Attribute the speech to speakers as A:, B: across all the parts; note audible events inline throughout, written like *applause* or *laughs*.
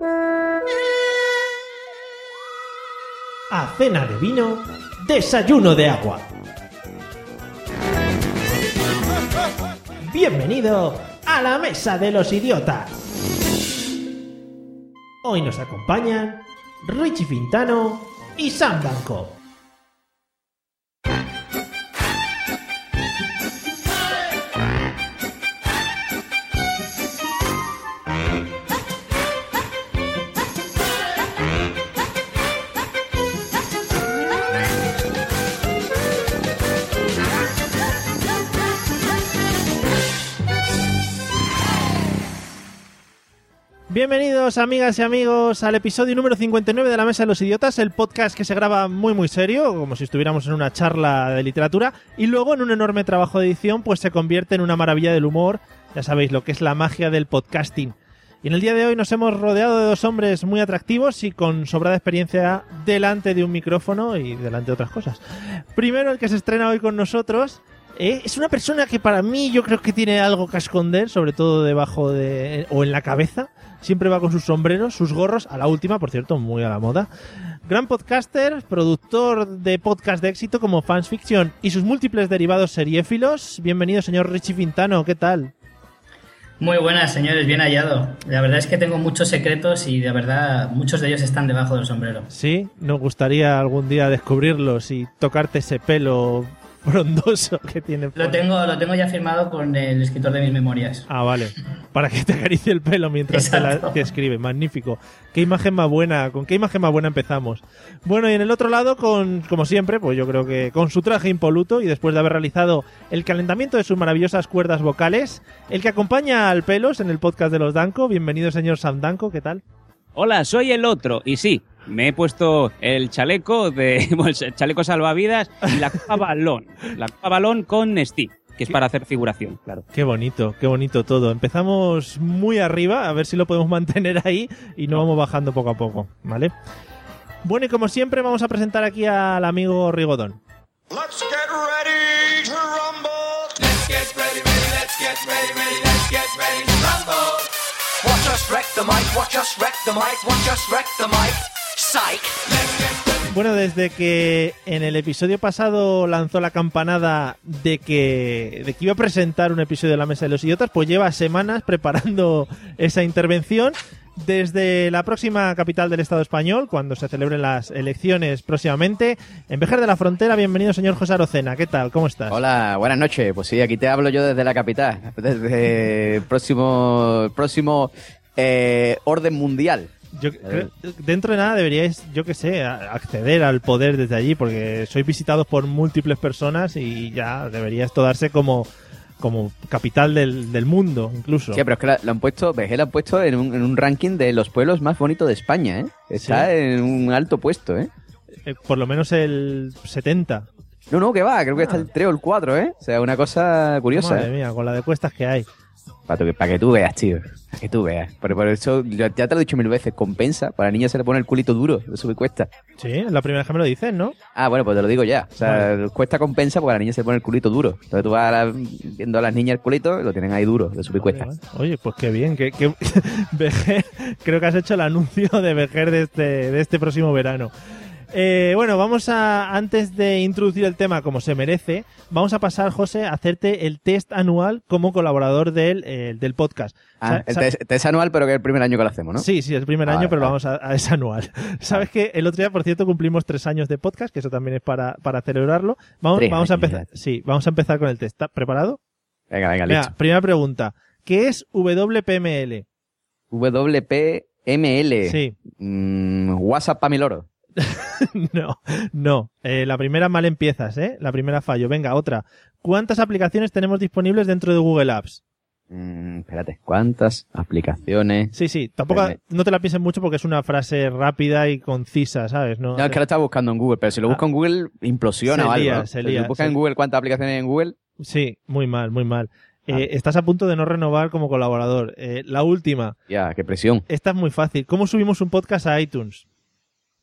A: A cena de vino, desayuno de agua. Bienvenido a la mesa de los idiotas. Hoy nos acompañan Richie Fintano y Sam Blanco. Bienvenidos amigas y amigos al episodio número 59 de La Mesa de los Idiotas, el podcast que se graba muy muy serio, como si estuviéramos en una charla de literatura, y luego en un enorme trabajo de edición pues se convierte en una maravilla del humor, ya sabéis lo que es la magia del podcasting. Y en el día de hoy nos hemos rodeado de dos hombres muy atractivos y con sobrada experiencia delante de un micrófono y delante de otras cosas. Primero el que se estrena hoy con nosotros eh, es una persona que para mí yo creo que tiene algo que esconder, sobre todo debajo de o en la cabeza. Siempre va con sus sombreros, sus gorros, a la última, por cierto, muy a la moda. Gran podcaster, productor de podcast de éxito como Fans Fiction y sus múltiples derivados seriéfilos. Bienvenido, señor Richie Fintano, ¿qué tal?
B: Muy buenas, señores, bien hallado. La verdad es que tengo muchos secretos y de verdad muchos de ellos están debajo del sombrero.
A: Sí, nos gustaría algún día descubrirlos y tocarte ese pelo frondoso que tiene.
B: Lo tengo, lo tengo ya firmado con el escritor de mis memorias.
A: Ah, vale. Para que te acaricie el pelo mientras te, la, te escribe. Magnífico. Qué imagen más buena, con qué imagen más buena empezamos. Bueno, y en el otro lado, con, como siempre, pues yo creo que con su traje impoluto y después de haber realizado el calentamiento de sus maravillosas cuerdas vocales, el que acompaña al pelos en el podcast de los Danco. Bienvenido, señor Sam Danco, ¿qué tal?
C: Hola, soy el otro. Y sí, me he puesto el chaleco de *laughs* el chaleco salvavidas y la copa balón. La copa balón con Steve, que es para hacer figuración, claro.
A: Qué bonito, qué bonito todo. Empezamos muy arriba, a ver si lo podemos mantener ahí y no vamos bajando poco a poco, ¿vale? Bueno, y como siempre vamos a presentar aquí al amigo Rigodón.
D: Let's get ready to rumble. Let's get ready, ready, let's get ready, ready, let's get ready to rumble. Watch us wreck the mic, watch us wreck the mic, watch us wreck the mic.
A: Bueno, desde que en el episodio pasado lanzó la campanada de que, de que iba a presentar un episodio de La Mesa de los Idiotas, pues lleva semanas preparando esa intervención. Desde la próxima capital del Estado español, cuando se celebren las elecciones próximamente, en Vejer de la Frontera, bienvenido señor José Arocena. ¿Qué tal? ¿Cómo estás?
E: Hola, buenas noches. Pues sí, aquí te hablo yo desde la capital, desde el próximo, el próximo eh, orden mundial.
A: Yo creo- dentro de nada deberíais, yo que sé, acceder al poder desde allí, porque sois visitados por múltiples personas y ya debería esto darse como, como capital del, del mundo, incluso.
E: Sí, pero es que lo han puesto, Vejer lo han puesto en un, en un ranking de los pueblos más bonitos de España, ¿eh? Está
A: Sí.
E: en un alto puesto, ¿eh?
A: Eh, por lo menos el 70.
E: No, no, que va, creo que
A: Ah.
E: está el 3 o el 4, ¿eh? O sea, una cosa curiosa.
A: Madre
E: ¿eh?
A: mía, con la de cuestas que hay.
E: Para, que, para que tú veas, tío. Para que tú veas. Pero por eso, ya te lo he dicho mil veces, compensa. Para la niña se le pone el culito duro, eso que cuesta.
A: Sí, es la primera vez que me lo dicen, ¿no?
E: Ah, bueno, pues te lo digo ya. O sea, cuesta compensa porque a la niña se le pone el culito duro. Entonces tú vas a la- viendo a las niñas el culito, lo tienen ahí duro, de subir cuesta.
A: Vale, vale. Oye, pues qué bien. Que, que- *laughs* creo que has hecho el anuncio de Vejer de este, de este próximo verano. Eh, bueno, vamos a, antes de introducir el tema como se merece, vamos a pasar, José, a hacerte el test anual como colaborador del, eh, del podcast.
E: Ah, el test, test anual, pero que es el primer año que lo hacemos, ¿no?
A: Sí, sí, es el primer año, pero lo vamos a, a es anual. Sabes que el otro día, por cierto, cumplimos tres años de podcast, que eso también es para, para celebrarlo. Vamos,
E: Tres
A: vamos a empezar.
E: ya.
A: Sí, vamos a empezar con el test. ¿Estás preparado?
E: Venga, venga,
A: Venga,
E: listo.
A: primera pregunta. ¿Qué es WPML?
E: WPML.
A: Sí.
E: Mm, WhatsApp mi loro. *laughs*
A: no, no. Eh, la primera mal empiezas, ¿eh? La primera fallo. Venga, otra. ¿Cuántas aplicaciones tenemos disponibles dentro de Google Apps?
E: Mm, espérate, ¿cuántas aplicaciones?
A: Sí, sí, tampoco no te la pienses mucho porque es una frase rápida y concisa, ¿sabes? No,
E: No, es que lo estaba buscando en Google, pero si lo busco en Google, implosiona
A: Ah. Se
E: o algo.
A: lía,
E: ¿no?
A: se
E: Si buscas en Google cuántas aplicaciones hay en Google,
A: Sí, muy mal, muy mal. Eh,
E: Ah.
A: estás a punto de no renovar como colaborador. Eh, la última,
E: ya, qué presión.
A: esta es muy fácil. ¿Cómo subimos un podcast a iTunes?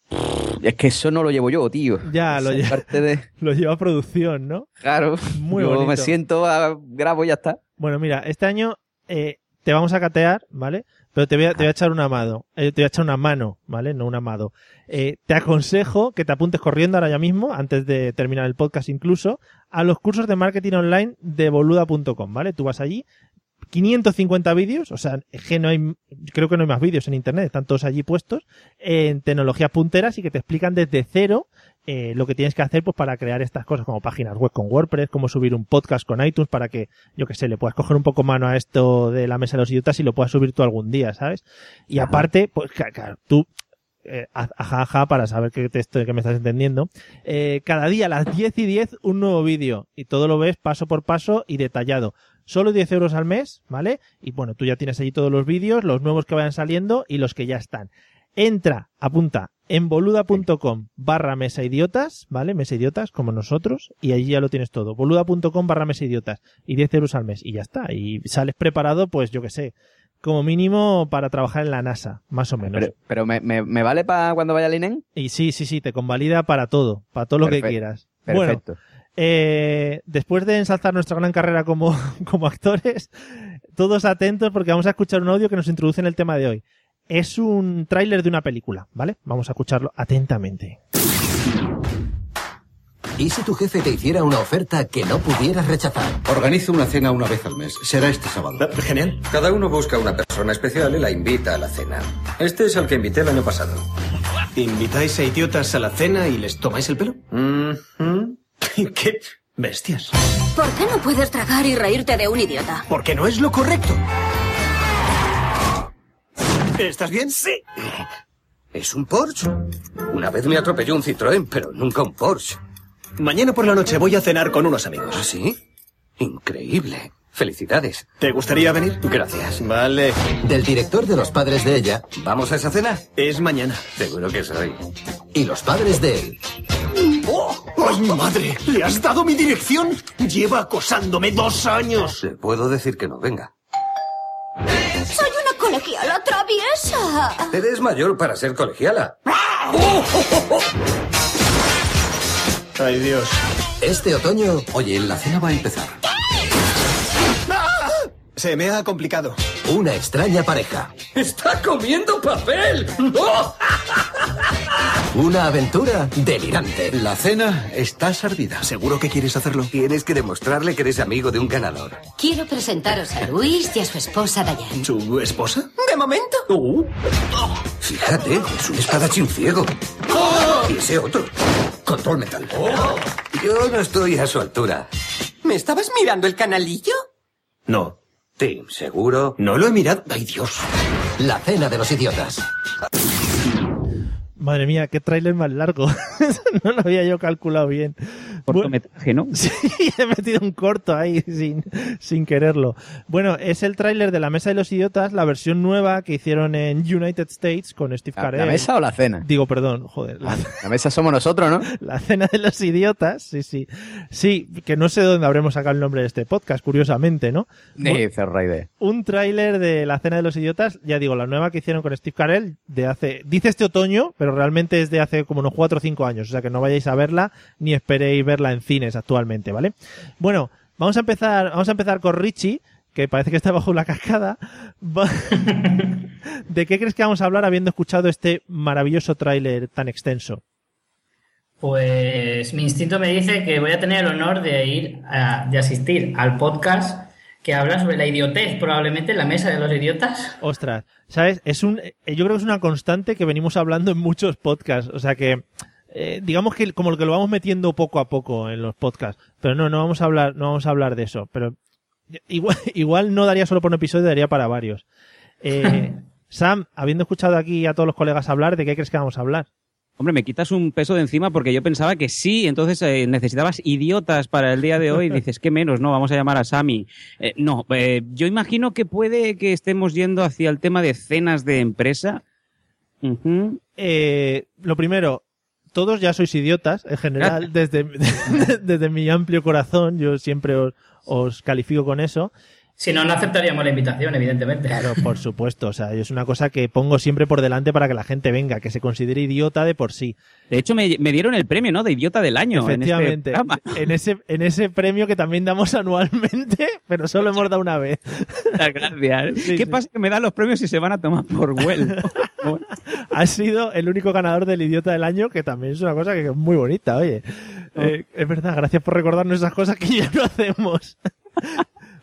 A: *laughs*
E: Es que eso no lo llevo yo, tío.
A: Ya, lo
E: Esa
A: lle-
E: parte de... *laughs*
A: Lo lleva producción, ¿no?
E: Claro,
A: Muy
E: yo
A: bonito.
E: me siento, a- grabo y ya está.
A: Bueno, mira, este año eh, te vamos a catear, ¿vale? Pero te voy a, te voy a echar una mano, eh, te voy a echar una mano, ¿vale? No un amado. Eh, te aconsejo que te apuntes corriendo ahora ya mismo, antes de terminar el podcast incluso, a los cursos de marketing online de boluda.com, ¿vale? Tú vas allí, 550 vídeos, o sea, es que no hay, creo que no hay más vídeos en internet, están todos allí puestos, en tecnologías punteras y que te explican desde cero eh, lo que tienes que hacer pues para crear estas cosas como páginas web con WordPress, cómo subir un podcast con iTunes para que, yo que sé, le puedas coger un poco mano a esto de la mesa de los idiotas y lo puedas subir tú algún día, ¿sabes? Y
E: Ajá.
A: aparte, pues claro, tú, eh, ajá, ajá, para saber que, te estoy- que me estás entendiendo, eh, cada día a las 10 y 10 un nuevo vídeo y todo lo ves paso por paso y detallado. Solo 10 euros al mes, ¿vale? Y bueno, tú ya tienes allí todos los vídeos, los nuevos que vayan saliendo y los que ya están. Entra, apunta, en boluda.com barra mesa idiotas, ¿vale? Mesa idiotas, como nosotros, y allí ya lo tienes todo. boluda.com barra mesa idiotas y 10 euros al mes y ya está. Y sales preparado, pues yo que sé, como mínimo para trabajar en la NASA, más o menos.
E: Pero, pero me, me- me vale para cuando vaya al INEM?
A: Y sí, sí, sí, te convalida para todo, para todo lo que
E: Perfecto,
A: quieras. Bueno,
E: Perfecto.
A: Eh, después de ensalzar nuestra gran carrera como, *laughs* como actores, todos atentos porque vamos a escuchar un audio que nos introduce en el tema de hoy. Es un tráiler de una película, ¿vale? Vamos a escucharlo atentamente.
F: ¿Y si tu jefe te hiciera una oferta que no pudieras rechazar?
G: Organizo una cena una vez al mes. Será este sábado.
H: Genial.
G: Cada uno busca una persona especial y la invita a la cena. Este es el que invité el año pasado.
H: ¿Invitáis a idiotas a la cena y les tomáis el pelo?
G: Mhm. *laughs*
H: ¡Qué bestias!
I: ¿Por qué no puedes tragar y reírte de un idiota?
H: Porque no es lo correcto. ¿Estás bien? Sí.
G: Es un Porsche. Una vez me atropelló un Citroën, pero nunca un Porsche.
H: Mañana por la noche voy a cenar con unos amigos.
G: ¿Ah, sí? Increíble. Felicidades.
H: ¿Te gustaría venir?
G: Gracias.
H: Vale.
F: Del director de los padres de ella
G: ¿Vamos a esa cena?
H: Es mañana.
G: Seguro que soy.
F: y los padres de él.
H: ¡Ay, mi madre! ¿Le has dado mi dirección? Lleva acosándome dos años.
G: Le puedo decir que no venga.
I: Soy una colegiala traviesa.
G: Eres mayor para ser colegiala.
H: Ay, Dios.
F: Este otoño,
G: Oye, la cena va a empezar.
H: Se me ha complicado.
F: una extraña pareja.
G: ¡Está comiendo papel! ¡Oh!
F: Una aventura delirante.
G: La cena está servida.
H: ¿Seguro que quieres hacerlo?
G: Tienes que demostrarle que eres amigo de un ganador.
I: Quiero presentaros a Luis y a su esposa Diane.
H: ¿Su esposa?
I: De momento.
G: Fíjate, es un espadachín ciego. Y ese otro. Control mental. Yo no estoy a su altura.
J: ¿Me estabas mirando el canalillo?
H: No.
G: Tim, ¿seguro?
H: No lo he mirado. Ay, Dios.
F: La cena de los idiotas.
A: Madre mía, qué tráiler más largo. *laughs* no lo había yo calculado bien.
C: Cortometraje, ¿no? *laughs*
A: Sí, he metido un corto ahí sin, sin quererlo. Bueno, es el tráiler de La Mesa de los Idiotas, la versión nueva que hicieron en United States con Steve
E: ¿La,
A: Carell.
E: la mesa o la cena?
A: Digo, perdón, joder. La,
E: La mesa somos nosotros, ¿no? *laughs*
A: la cena de los idiotas, sí, sí. Sí, que no sé dónde habremos sacado el nombre de este podcast, curiosamente, ¿no?
E: Ni cerra idea.
A: un tráiler de la cena de los idiotas, ya digo, la nueva que hicieron con Steve Carell de hace, dice este otoño, pero realmente es de hace como unos 4 o 5 años, o sea que no vayáis a verla ni esperéis verla en cines actualmente, ¿vale? Bueno, vamos a empezar, vamos a empezar con Richie, que parece que está bajo la cascada. *laughs* ¿De qué crees que vamos a hablar habiendo escuchado este maravilloso tráiler tan extenso?
B: Pues mi instinto me dice que voy a tener el honor de ir a- de asistir al podcast que habla sobre la idiotez, probablemente en la mesa de los idiotas.
A: Ostras, ¿sabes? Es un, yo creo que es una constante que venimos hablando en muchos podcasts. O sea que, eh, digamos que como que lo vamos metiendo poco a poco en los podcasts. Pero no, no vamos a hablar, no vamos a hablar de eso. Pero igual, *laughs* igual no daría solo por un episodio, daría para varios. Eh, *laughs* Sam, habiendo escuchado aquí a todos los colegas hablar, ¿de qué crees que vamos a hablar?
C: Hombre, me quitas un peso de encima porque yo pensaba que sí, entonces eh, necesitabas idiotas para el día de hoy. *laughs* Dices, ¿qué menos? No, vamos a llamar a Sami. Eh, no, eh, yo imagino que puede que estemos yendo hacia el tema de cenas de empresa.
A: Lo primero, todos ya sois idiotas, en general, *laughs* desde, *laughs* desde mi amplio corazón, yo siempre os, os califico con eso.
B: Si no, no aceptaríamos la invitación, evidentemente.
A: Claro, *laughs* por supuesto, o sea, es una cosa que pongo siempre por delante para que la gente venga, que se considere idiota de por sí.
C: De hecho, me, me dieron el premio, ¿no? De idiota del año. en este
A: Efectivamente, en ese, en ese premio que también damos anualmente, *laughs* pero solo hemos dado una vez.
C: Muchas gracias.
A: Sí,
C: ¿Qué
A: sí.
C: pasa? Que me dan los premios y se van a tomar por well. *laughs*
A: Has sido el único ganador del idiota del año, que también es una cosa que es muy bonita, oye. Eh, es verdad, gracias por recordarnos esas cosas que ya no hacemos.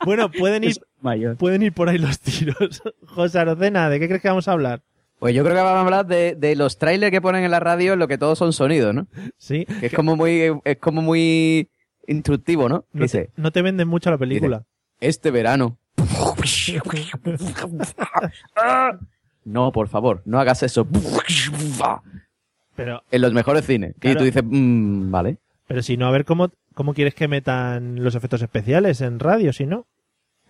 A: Bueno, pueden ir,
C: mayor.
A: pueden ir por ahí los tiros. *laughs* José Arocena, ¿de qué crees que vamos a hablar?
E: Pues yo creo que vamos a hablar de, de los trailers que ponen en la radio en lo que todos son sonidos, ¿no?
A: Sí.
E: Que es como muy, es como muy instructivo, ¿no?
A: No
E: Dice,
A: te, no te venden mucho la película.
E: este verano. *laughs* No, por favor, no hagas eso.
A: Pero,
E: En los mejores cines.
A: Claro.
E: Y tú dices, "Mm, vale.
A: pero si no, a ver cómo, cómo quieres que metan los efectos especiales en radio, si no.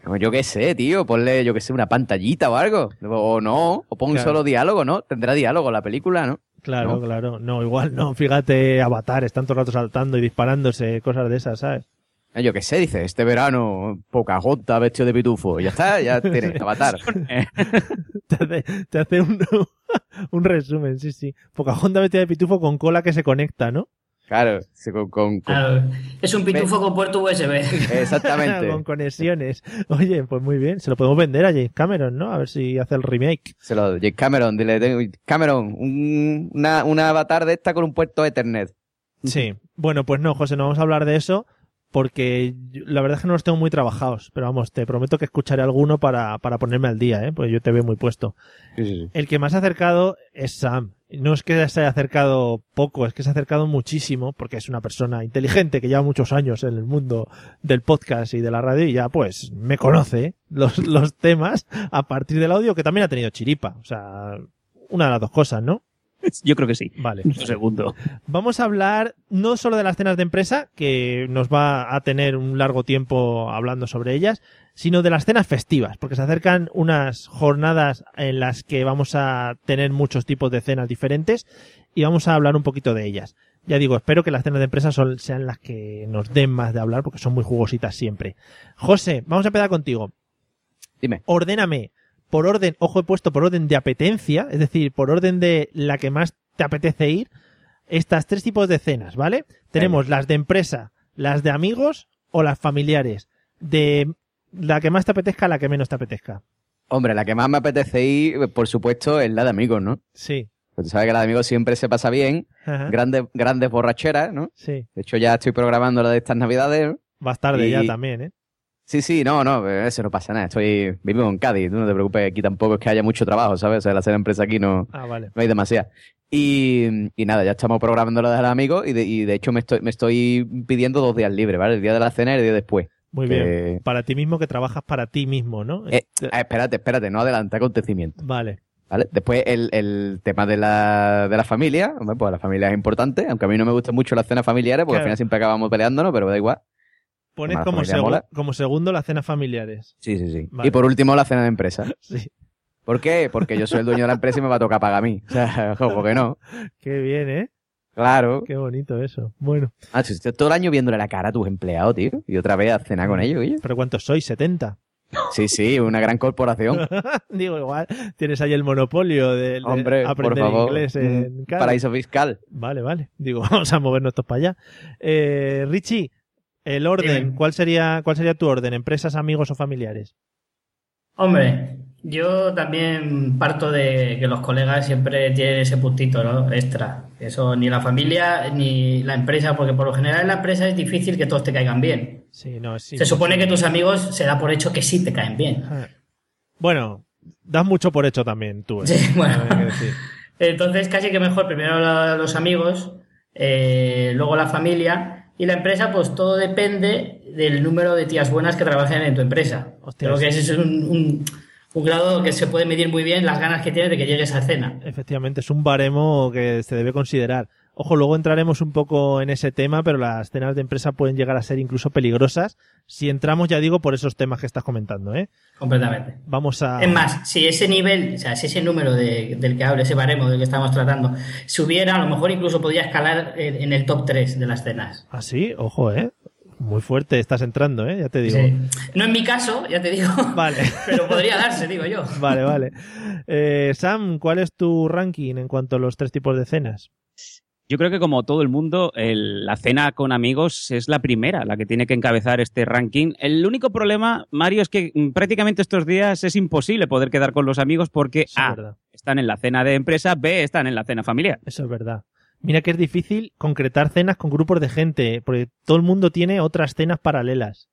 E: Como Yo qué sé, tío, ponle, yo qué sé, una pantallita o algo. O no, o pon
A: Claro.
E: solo diálogo, ¿no? Tendrá diálogo la película, ¿no?
A: Claro,
E: ¿No?
A: claro. No, igual no. Fíjate, Avatar, están todo el rato saltando y disparándose, cosas de esas, ¿sabes?
E: Eh, Yo qué sé, dice, este verano, Pocahontas vestido de pitufo. Y ya está, ya *laughs* tienes avatar. *laughs*
A: te hace, te hace un, *laughs* un resumen, sí, sí. Pocahontas vestida de pitufo con cola que se conecta, ¿no?
E: Claro, sí, con, con- con-
B: Claro, es un pitufo con puerto USB. *laughs*
E: exactamente.
A: con conexiones. Oye, pues muy bien. Se lo podemos vender a James Cameron, ¿no? A ver si hace el remake.
E: Se lo, James Cameron, dile, tengo- Cameron, un, una, una avatar de esta con un puerto Ethernet.
A: Sí. Bueno, pues no, José, no vamos a hablar de eso porque la verdad es que no los tengo muy trabajados. Pero vamos, te prometo que escucharé alguno para, para ponerme al día, ¿eh? Pues yo te veo muy puesto.
E: Sí, sí, sí.
A: El que más ha acercado es Sam. No es que se haya acercado poco, es que se ha acercado muchísimo, porque es una persona inteligente que lleva muchos años en el mundo del podcast y de la radio y ya pues me conoce los, *laughs* los temas a partir del audio, que también ha tenido chiripa. O sea, una de las dos cosas, ¿no? *laughs*
C: Yo creo que sí.
A: Vale.
C: Un segundo.
A: Vamos a hablar no solo de las cenas de empresa, que nos va a tener un largo tiempo hablando sobre ellas, sino de las cenas festivas, porque se acercan unas jornadas en las que vamos a tener muchos tipos de cenas diferentes y vamos a hablar un poquito de ellas. Ya digo, espero que las cenas de empresa son- sean las que nos den más de hablar, porque son muy jugositas siempre. José, vamos a empezar contigo.
E: Dime.
A: Ordéname por orden, ojo he puesto por orden de apetencia, es decir, por orden de la que más te apetece ir, estas tres tipos de cenas, ¿vale? Tenemos las de empresa, las de amigos o las familiares. De la que más te apetezca a la que menos te apetezca.
E: Hombre, la que más me apetece ir, por supuesto, es la de amigos, ¿no?
A: Sí.
E: Porque tú sabes que la de amigos siempre se pasa bien.
A: Ajá.
E: Grandes, grandes borracheras, ¿no?
A: Sí.
E: De hecho, ya estoy programando la de estas navidades. ¿no?
A: Más tarde
E: Y-
A: ya también, ¿eh?
E: Sí, sí, no, no, eso no pasa nada. Estoy, vivo en Cádiz, tú no te preocupes, aquí tampoco es que haya mucho trabajo, ¿sabes? O sea, la hacer empresa aquí no,
A: Ah, vale.
E: no hay demasiada. Y, y nada, ya estamos programando lo de los amigos y de, y de hecho me estoy, me estoy pidiendo dos días libres, ¿vale? El día de la cena y el día después.
A: Muy
E: Que-
A: bien. Para ti mismo que trabajas para ti mismo, ¿no?
E: Eh, ah, espérate, espérate, no adelanta acontecimientos.
A: Vale.
E: ¿Vale? Después el, el tema de la, de la familia, pues la familia es importante, aunque a mí no me gustan mucho las cenas familiares, porque
A: Claro.
E: al final siempre acabamos peleándonos, pero da igual.
A: Pones como,
E: familia
A: segu-
E: mola.
A: como segundo las cenas familiares.
E: Sí, sí, sí.
A: Vale.
E: Y por último la cena de empresa. *laughs*
A: Sí.
E: ¿Por qué? Porque yo soy el dueño de la empresa y me va a tocar pagar a mí. O sea, *laughs* ¿por qué no?
A: Qué bien, ¿eh?
E: Claro.
A: Qué bonito eso. Bueno.
E: Ah, si todo el año viéndole la cara a tus empleados, tío. Y otra vez a cenar con ellos, oye.
A: ¿Pero cuántos sois? ¿70?
E: Sí, sí, una gran corporación. *laughs*
A: Digo, igual tienes ahí el monopolio de, de
E: Hombre, por
A: aprender
E: favor.
A: inglés en
E: paraíso fiscal.
A: Vale, vale. Digo, vamos a movernos estos para allá. Eh, Richie, el orden,
B: Dime.
A: ¿cuál sería, ¿cuál sería tu orden? ¿Empresas, amigos o familiares?
B: Hombre, yo también parto de que los colegas siempre tienen ese puntito, ¿no? Extra. Eso ni la familia ni la empresa, porque por lo general en la empresa es difícil que todos te caigan bien.
A: Sí, no, sí.
B: Se supone que tus amigos se da por hecho que sí te caen bien.
A: Bueno, das mucho por hecho también tú. ¿eh?
B: Sí, bueno. *laughs* Entonces casi que mejor primero los amigos, eh, luego la familia y la empresa, pues todo depende del número de tías buenas que trabajen en tu empresa.
A: Hostia,
B: Creo que ese es un, un- Un grado que se puede medir muy bien las ganas que tienes de que llegue esa cena.
A: Efectivamente, es un baremo que se debe considerar. Ojo, luego entraremos un poco en ese tema, pero las cenas de empresa pueden llegar a ser incluso peligrosas si entramos, ya digo, por esos temas que estás comentando, ¿eh?
B: Completamente.
A: Vamos a...
B: Es más, si ese nivel, o sea, si ese número de- del que hablo, ese baremo del que estamos tratando, subiera, a lo mejor incluso podría escalar en, en el top 3 de las cenas.
A: Ah, sí, ojo, ¿eh? Muy fuerte estás entrando, ¿eh? Ya te digo.
B: Sí. No en mi caso, ya te digo,
A: Vale. *laughs*
B: pero podría darse, digo yo.
A: Vale, vale. Eh, Sam, ¿cuál es tu ranking en cuanto a los tres tipos de cenas?
C: Yo creo que como todo el mundo, el- la cena con amigos es la primera, la que tiene que encabezar este ranking. El único problema, Mario, es que mm, prácticamente estos días es imposible poder quedar con los amigos porque
A: Eso
C: A, están en la cena de empresa, B, están en la cena familiar.
A: Eso es verdad. Mira que es difícil concretar cenas con grupos de gente, porque todo el mundo tiene otras cenas paralelas.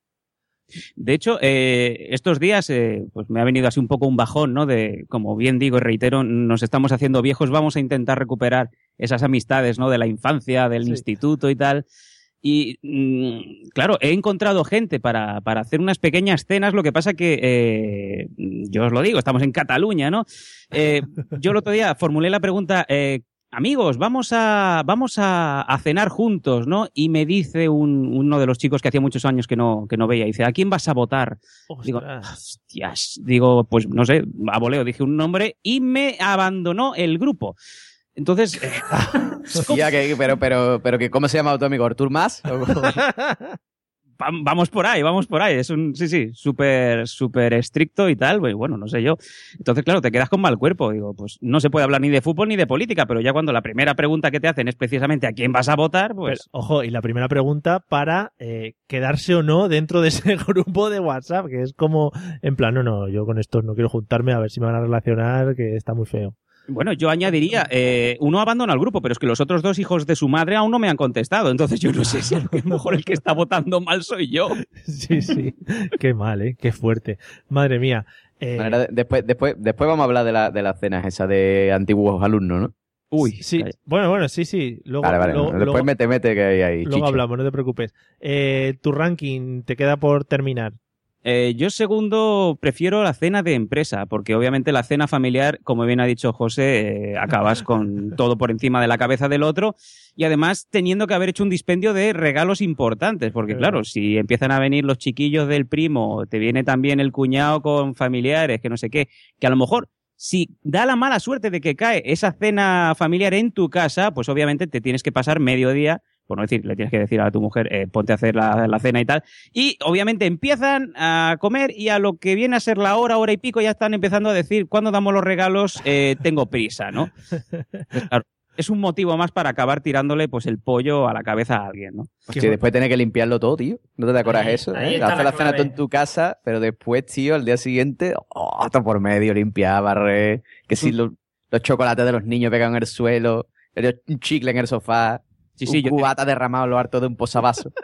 C: De hecho, eh, estos días eh, pues me ha venido así un poco un bajón, ¿no? De, como bien digo y reitero, nos estamos haciendo viejos, vamos a intentar recuperar esas amistades, ¿no? De la infancia, del
A: Sí.
C: instituto y tal. Y mm, claro, he encontrado gente para, para hacer unas pequeñas cenas, lo que pasa que, eh, yo os lo digo, estamos en Cataluña, ¿no? Eh, *laughs* yo el otro día formulé la pregunta, eh, amigos, vamos a, vamos a, a cenar juntos, ¿no? Y me dice un- uno de los chicos que hacía muchos años que no, que no veía, dice, ¿a quién vas a votar? Digo, hostias, digo, pues no sé, a voleo dije un nombre y me abandonó el grupo. Entonces, eh, *laughs*
E: Hostia, que- pero, pero, pero que, ¿cómo se llama tu amigo? ¿Artur Más? *laughs*
C: va- vamos por ahí, vamos por ahí. Es un, sí, sí, súper, súper estricto y tal. pues, Bueno, no sé yo. Entonces, claro, te quedas con mal cuerpo. Digo, pues no se puede hablar ni de fútbol ni de política, pero ya cuando la primera pregunta que te hacen es precisamente a quién vas a votar, pues.
A: Pero, ojo, y la primera pregunta para eh, quedarse o no dentro de ese *laughs* grupo de WhatsApp, que es como, en plan, no, no, yo con estos no quiero juntarme a ver si me van a relacionar, que está muy feo.
C: Bueno, yo añadiría, eh, uno abandona el grupo, pero es que los otros dos hijos de su madre aún no me han contestado. Entonces yo no sé si a lo mejor el que está votando mal soy yo.
A: Sí, sí. Qué mal, ¿eh? Qué fuerte. Madre mía. Eh,
E: después, después, después vamos a hablar de, la, de las cenas esas de antiguos alumnos, ¿no?
C: Uy,
A: sí. Bueno, bueno, sí, sí. Luego,
E: vale, vale.
A: luego-
E: después
A: luego-
E: mete, mete que hay ahí.
A: luego hablamos, no te preocupes. Eh, tu ranking te queda por terminar.
C: Eh, yo segundo prefiero la cena de empresa, porque obviamente la cena familiar, como bien ha dicho José, eh, acabas con *laughs* todo por encima de la cabeza del otro y además teniendo que haber hecho un dispendio de regalos importantes, porque claro, si empiezan a venir los chiquillos del primo, te viene también el cuñado con familiares, que no sé qué, que a lo mejor si da la mala suerte de que cae esa cena familiar en tu casa, pues obviamente te tienes que pasar medio día, por no decir, le tienes que decir a tu mujer, eh, ponte a hacer la, la cena y tal. Y obviamente empiezan a comer y a lo que viene a ser la hora, hora y pico, ya están empezando a decir, ¿cuándo damos los regalos? Eh, tengo prisa, ¿no? Pues, claro, es un motivo más para acabar tirándole pues el pollo a la cabeza a alguien, ¿no?
E: Hostia, después tener que limpiarlo todo, tío. ¿No te acuerdas
C: Ahí-
E: eso?
C: ahí
E: eh? Hacer
C: la
E: cena tú en tu casa, pero después, tío, al día siguiente, oh, todo por medio, limpiar, barrer, que si lo- los chocolates de los niños pegan en el suelo, el- un chicle en el sofá,
C: Sí, sí,
E: un
C: yo-
E: cubata derramado lo harto de un posavasos. *laughs*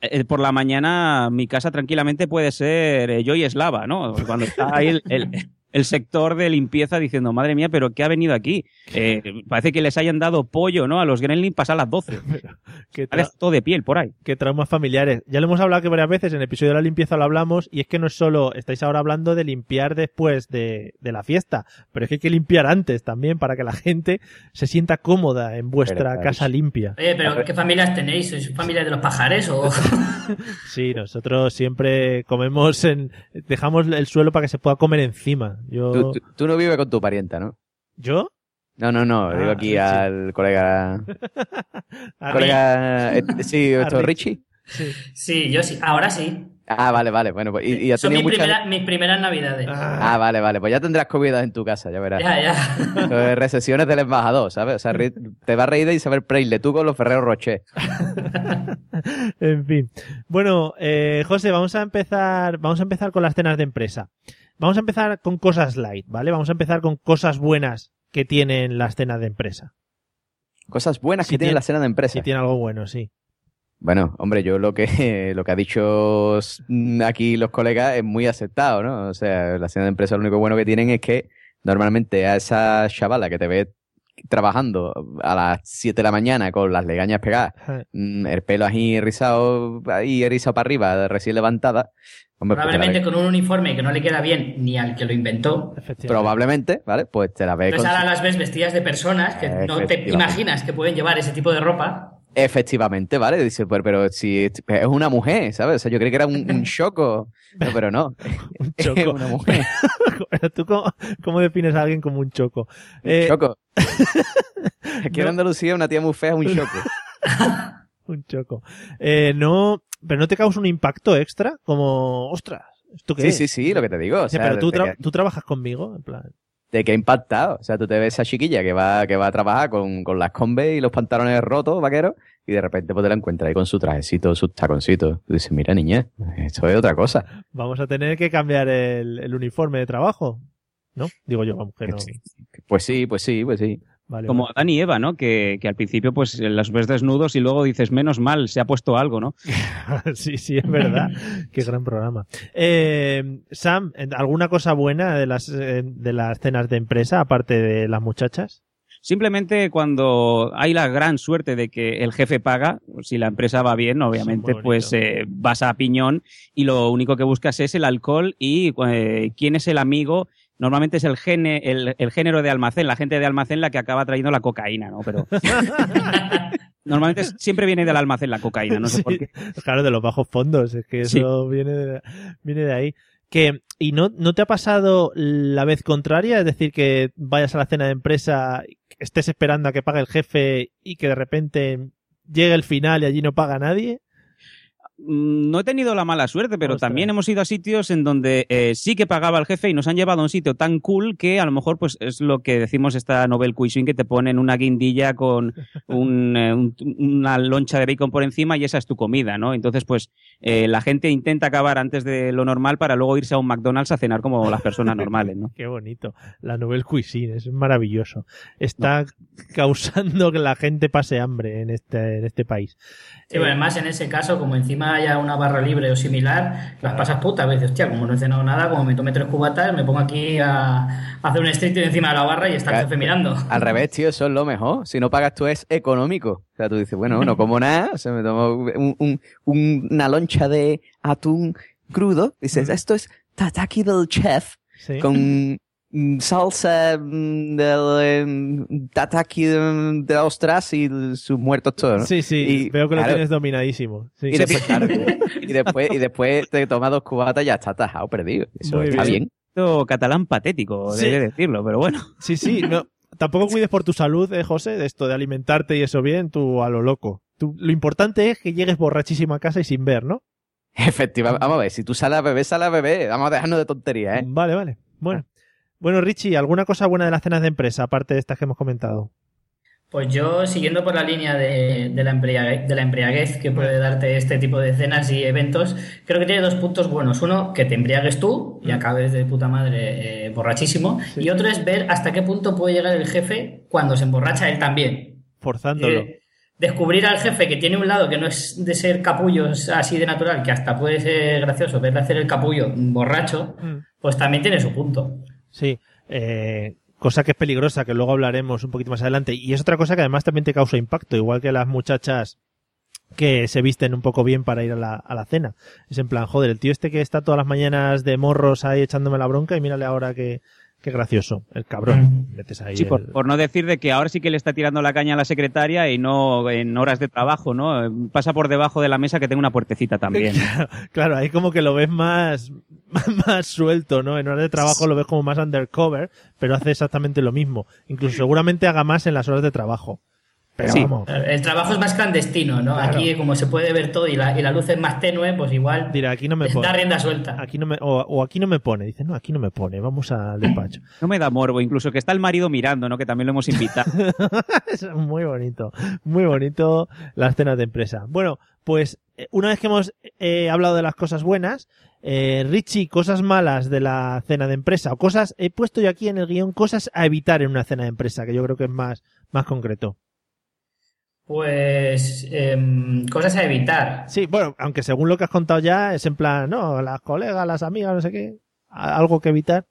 C: Eh, por la mañana mi casa tranquilamente puede ser eh, yo y Eslava, ¿no? Cuando está ahí el, el- el sector de limpieza diciendo, madre mía, pero ¿qué ha venido aquí? Eh, parece que les hayan dado pollo, ¿no? A los gremlins pasar las 12. *laughs*
A: Qué,
C: todo de piel por ahí.
A: qué traumas familiares. Ya lo hemos hablado que varias veces, en el episodio de la limpieza lo hablamos, y es que no es solo, estáis ahora hablando de limpiar después de, de la fiesta, pero es que hay que limpiar antes también para que la gente se sienta cómoda en vuestra
E: Pero,
A: casa limpia.
B: Oye, pero ¿qué familias tenéis? ¿Sois familias de los pajares o...? *laughs*
A: Sí, nosotros siempre comemos en, dejamos el suelo para que se pueda comer encima. Yo,
E: Tú, tú- tú no vives con tu parienta, ¿no?
A: ¿yo?
E: No, no, no,
A: Ah,
E: digo aquí
A: Richie.
E: al colega... *laughs* Colega... eh, sí, *laughs* esto,
B: Richie.
E: Richie.
B: Sí, yo sí. Ahora sí.
E: Ah, vale, vale, bueno, pues, y, y has
B: Son mis,
E: muchas...
B: primera- mis primeras navidades.
E: Ah, vale, vale, pues ya tendrás comidas en tu casa, ya verás.
B: Ya, ya.
E: Recesiones del embajador, ¿sabes? O sea, te va a reír de Isabel Preisle, tú con los Ferrero Rocher. *laughs*
A: en fin. Bueno, eh, José, vamos a empezar, vamos a empezar con las cenas de empresa. Vamos a empezar con cosas light, ¿vale? Vamos a empezar con cosas buenas que tienen las cenas de empresa.
E: Cosas buenas
A: Si
E: que tiene
A: tiene-
E: la cena de empresa.
A: Si tiene algo bueno, sí.
E: Bueno, hombre, yo lo que, *laughs* lo que ha dicho mm, aquí los colegas es muy aceptado, ¿no? O sea, la cena de empresa lo único bueno que tienen es que normalmente a esa chavala que te ve trabajando a las 7 de la mañana con las legañas pegadas, mm, el pelo ahí rizado, ahí erizado para arriba, recién levantada. Hombre, pues la
B: Probablemente con un uniforme que no le queda bien ni al que lo inventó.
E: probablemente, ¿vale? Pues te la ves
B: Entonces
E: con
B: ahora las ves vestidas de personas que no te imaginas que pueden llevar ese tipo de ropa.
E: Efectivamente, ¿vale? Dice, pero, pero si es una mujer, ¿sabes? O sea, yo creí que era un, un *laughs* choco, No, pero no. *laughs* *laughs* Es
A: choco.
E: una mujer.
A: ¿Tú cómo, cómo defines a alguien como un choco? Eh,
E: choco. Aquí en Andalucía una tía muy fea es un choco.
A: un choco. Eh, no, pero no te causa un impacto extra, como, ostras, ¿esto qué
E: Sí,
A: es?
E: sí, sí, lo que te digo. O sea,
A: pero tú, tra-
E: que-
A: tú trabajas conmigo, en plan.
E: De que ha impactado. O sea, tú te ves a esa chiquilla que va, que va a trabajar con, con las combes y los pantalones rotos, vaqueros, y de repente pues te la encuentras ahí con su trajecito, sus taconcitos. Tú dices, mira, niña, esto es otra cosa.
A: Vamos a tener que cambiar el, el uniforme de trabajo. ¿No? Digo yo, vamos, que no.
E: Pues sí, pues sí, pues sí.
A: Vale,
C: Como. Adán y Eva, ¿no? Que, que al principio pues las ves desnudos y luego dices, menos mal, se ha puesto algo, ¿no? *laughs*
A: sí, sí, es verdad. *laughs* Qué gran programa. Eh, Sam, ¿alguna cosa buena de las, eh, de las cenas de empresa, aparte de las muchachas?
C: Simplemente cuando hay la gran suerte de que el jefe paga, si la empresa va bien, obviamente, pues eh, vas a piñón y lo único que buscas es el alcohol y eh, quién es el amigo. Normalmente es el, gene, el, el género de almacén, la gente de almacén la que acaba trayendo la cocaína, ¿no? Pero *laughs* normalmente es- siempre viene del almacén la cocaína, no sé
A: Sí,
C: por qué.
A: Claro, de los bajos fondos, es que eso viene, de, viene de ahí. Que, ¿Y no, no te ha pasado la vez contraria? Es decir, que vayas a la cena de empresa, estés esperando a que pague el jefe y que de repente llegue el final y allí no paga nadie.
C: Mm, No he tenido la mala suerte, pero también hemos ido a sitios en donde eh, sí que pagaba el jefe y nos han llevado a un sitio tan cool que a lo mejor pues es lo que decimos esta novel cuisine que te ponen una guindilla con un, *laughs* eh, un- una loncha de bacon por encima y esa es tu comida, ¿no? Entonces pues eh, la gente intenta acabar antes de lo normal para luego irse a un McDonald's a cenar como las personas normales, ¿no? *laughs*
A: Qué bonito. La Nouvelle Cuisine, es maravilloso. Está causando que la gente pase hambre en este, en este país.
B: Sí, bueno, además en ese caso, como encima haya una barra libre o similar, las pasas putas. A veces, hostia, como no he cenado nada, como me tome tres cubatas, me pongo aquí a, hacer un street encima de la barra y está el jefe mirando.
E: Al revés, tío, eso es lo mejor. Si no pagas tú es económico. O sea, tú dices, bueno, no como nada, o sea, me tomo un- un- un- una loncha de atún crudo. Dices, esto es tataki del chef
A: Sí.
E: con salsa mm, del tataki de, de ostras y sus muertos todos, ¿no?
A: Sí, sí,
E: Y,
A: veo que lo
E: claro,
A: tienes dominadísimo. Sí.
E: Y después, claro, y después, y después te tomas dos cubatas y ya está tajado, perdido. Eso
A: Muy
E: está
A: bien.
E: bien.
C: catalán patético,
A: Sí.
C: debe decirlo, pero bueno.
A: Sí, sí, no, tampoco cuides por tu salud, eh, José, de esto de alimentarte y eso bien, tú a lo loco. Tú- lo importante es que llegues borrachísimo a casa y sin ver, ¿no?
E: Efectivamente. Vamos a ver, si tú sales a beber, sales a beber. Vamos a dejarnos de tonterías, ¿eh?
A: Vale, vale. Bueno. Bueno, Richie, ¿alguna cosa buena de las cenas de empresa, aparte de estas que hemos comentado?
B: Pues yo, siguiendo por la línea de, de la, embriaguez, de la embriaguez que puede darte este tipo de cenas y eventos, creo que tiene dos puntos buenos. Uno, que te embriagues tú y acabes de puta madre eh, borrachísimo. Y otro es ver hasta qué punto puede llegar el jefe cuando se emborracha él también.
A: Forzándolo.
B: Eh, descubrir al jefe que tiene un lado que no es de ser capullo así de natural, que hasta puede ser gracioso verle hacer el capullo borracho, pues también tiene su punto.
A: Sí, eh, cosa que es peligrosa, que luego hablaremos un poquito más adelante. Y es otra cosa que además también te causa impacto, igual que las muchachas que se visten un poco bien para ir a la, a la cena. Es en plan, joder, el tío este que está todas las mañanas de morros ahí echándome la bronca y mírale ahora que, qué gracioso, el cabrón. Metes ahí
C: Sí, por,
A: el-
C: por no decir de que ahora sí que le está tirando la caña a la secretaria y no en horas de trabajo, ¿no? Pasa por debajo de la mesa que tenga una puertecita también. *laughs*
A: Claro, ahí como que lo ves más, más suelto, ¿no? En horas de trabajo lo ves como más undercover, pero hace exactamente lo mismo. Incluso seguramente haga más en las horas de trabajo. Pero vamos.
B: El trabajo es más clandestino, ¿no?
A: Claro.
B: Aquí, como se puede ver todo y la, y la luz es más tenue, pues igual
A: Dirá, aquí no me
B: da
A: pone.
B: rienda suelta.
A: Aquí no me, o, o aquí no me pone. Dice, no, aquí no me pone. Vamos al despacho. *laughs*
C: No me da morbo, incluso que está el marido mirando, ¿no? Que también lo hemos invitado. *laughs*
A: es muy bonito. Muy bonito las cenas de empresa. Bueno, pues eh, una vez que hemos eh, hablado de las cosas buenas, eh, Richie, cosas malas de la cena de empresa o cosas, he puesto yo aquí en el guion cosas a evitar en una cena de empresa, que yo creo que es más, más concreto.
B: Pues em, cosas a evitar.
A: Sí, bueno, aunque según lo que has contado ya es en plan, no, las colegas, las amigas, no sé qué, algo que evitar.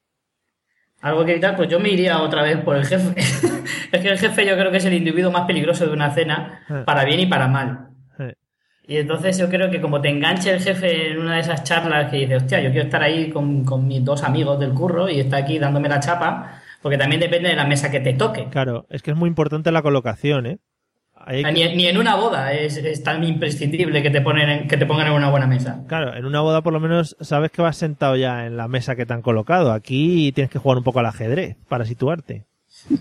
B: Algo que evitar, pues yo me iría otra vez por el jefe. *laughs* es que el jefe yo creo que es el individuo más peligroso de una cena,
A: Eh.
B: para bien y para mal.
A: Eh.
B: Y entonces yo creo que como te enganche el jefe en una de esas charlas que dices, hostia, yo quiero estar ahí con, con mis dos amigos del curro y está aquí dándome la chapa, porque también depende de la mesa que te toque.
A: Claro, es que es muy importante la colocación, ¿eh? Hay que-
B: Ni, ni en una boda es, es tan imprescindible que te, ponen en- que te pongan en una buena mesa.
A: Claro, en una boda por lo menos sabes que vas sentado ya en la mesa que te han colocado. Aquí tienes que jugar un poco al ajedrez para situarte.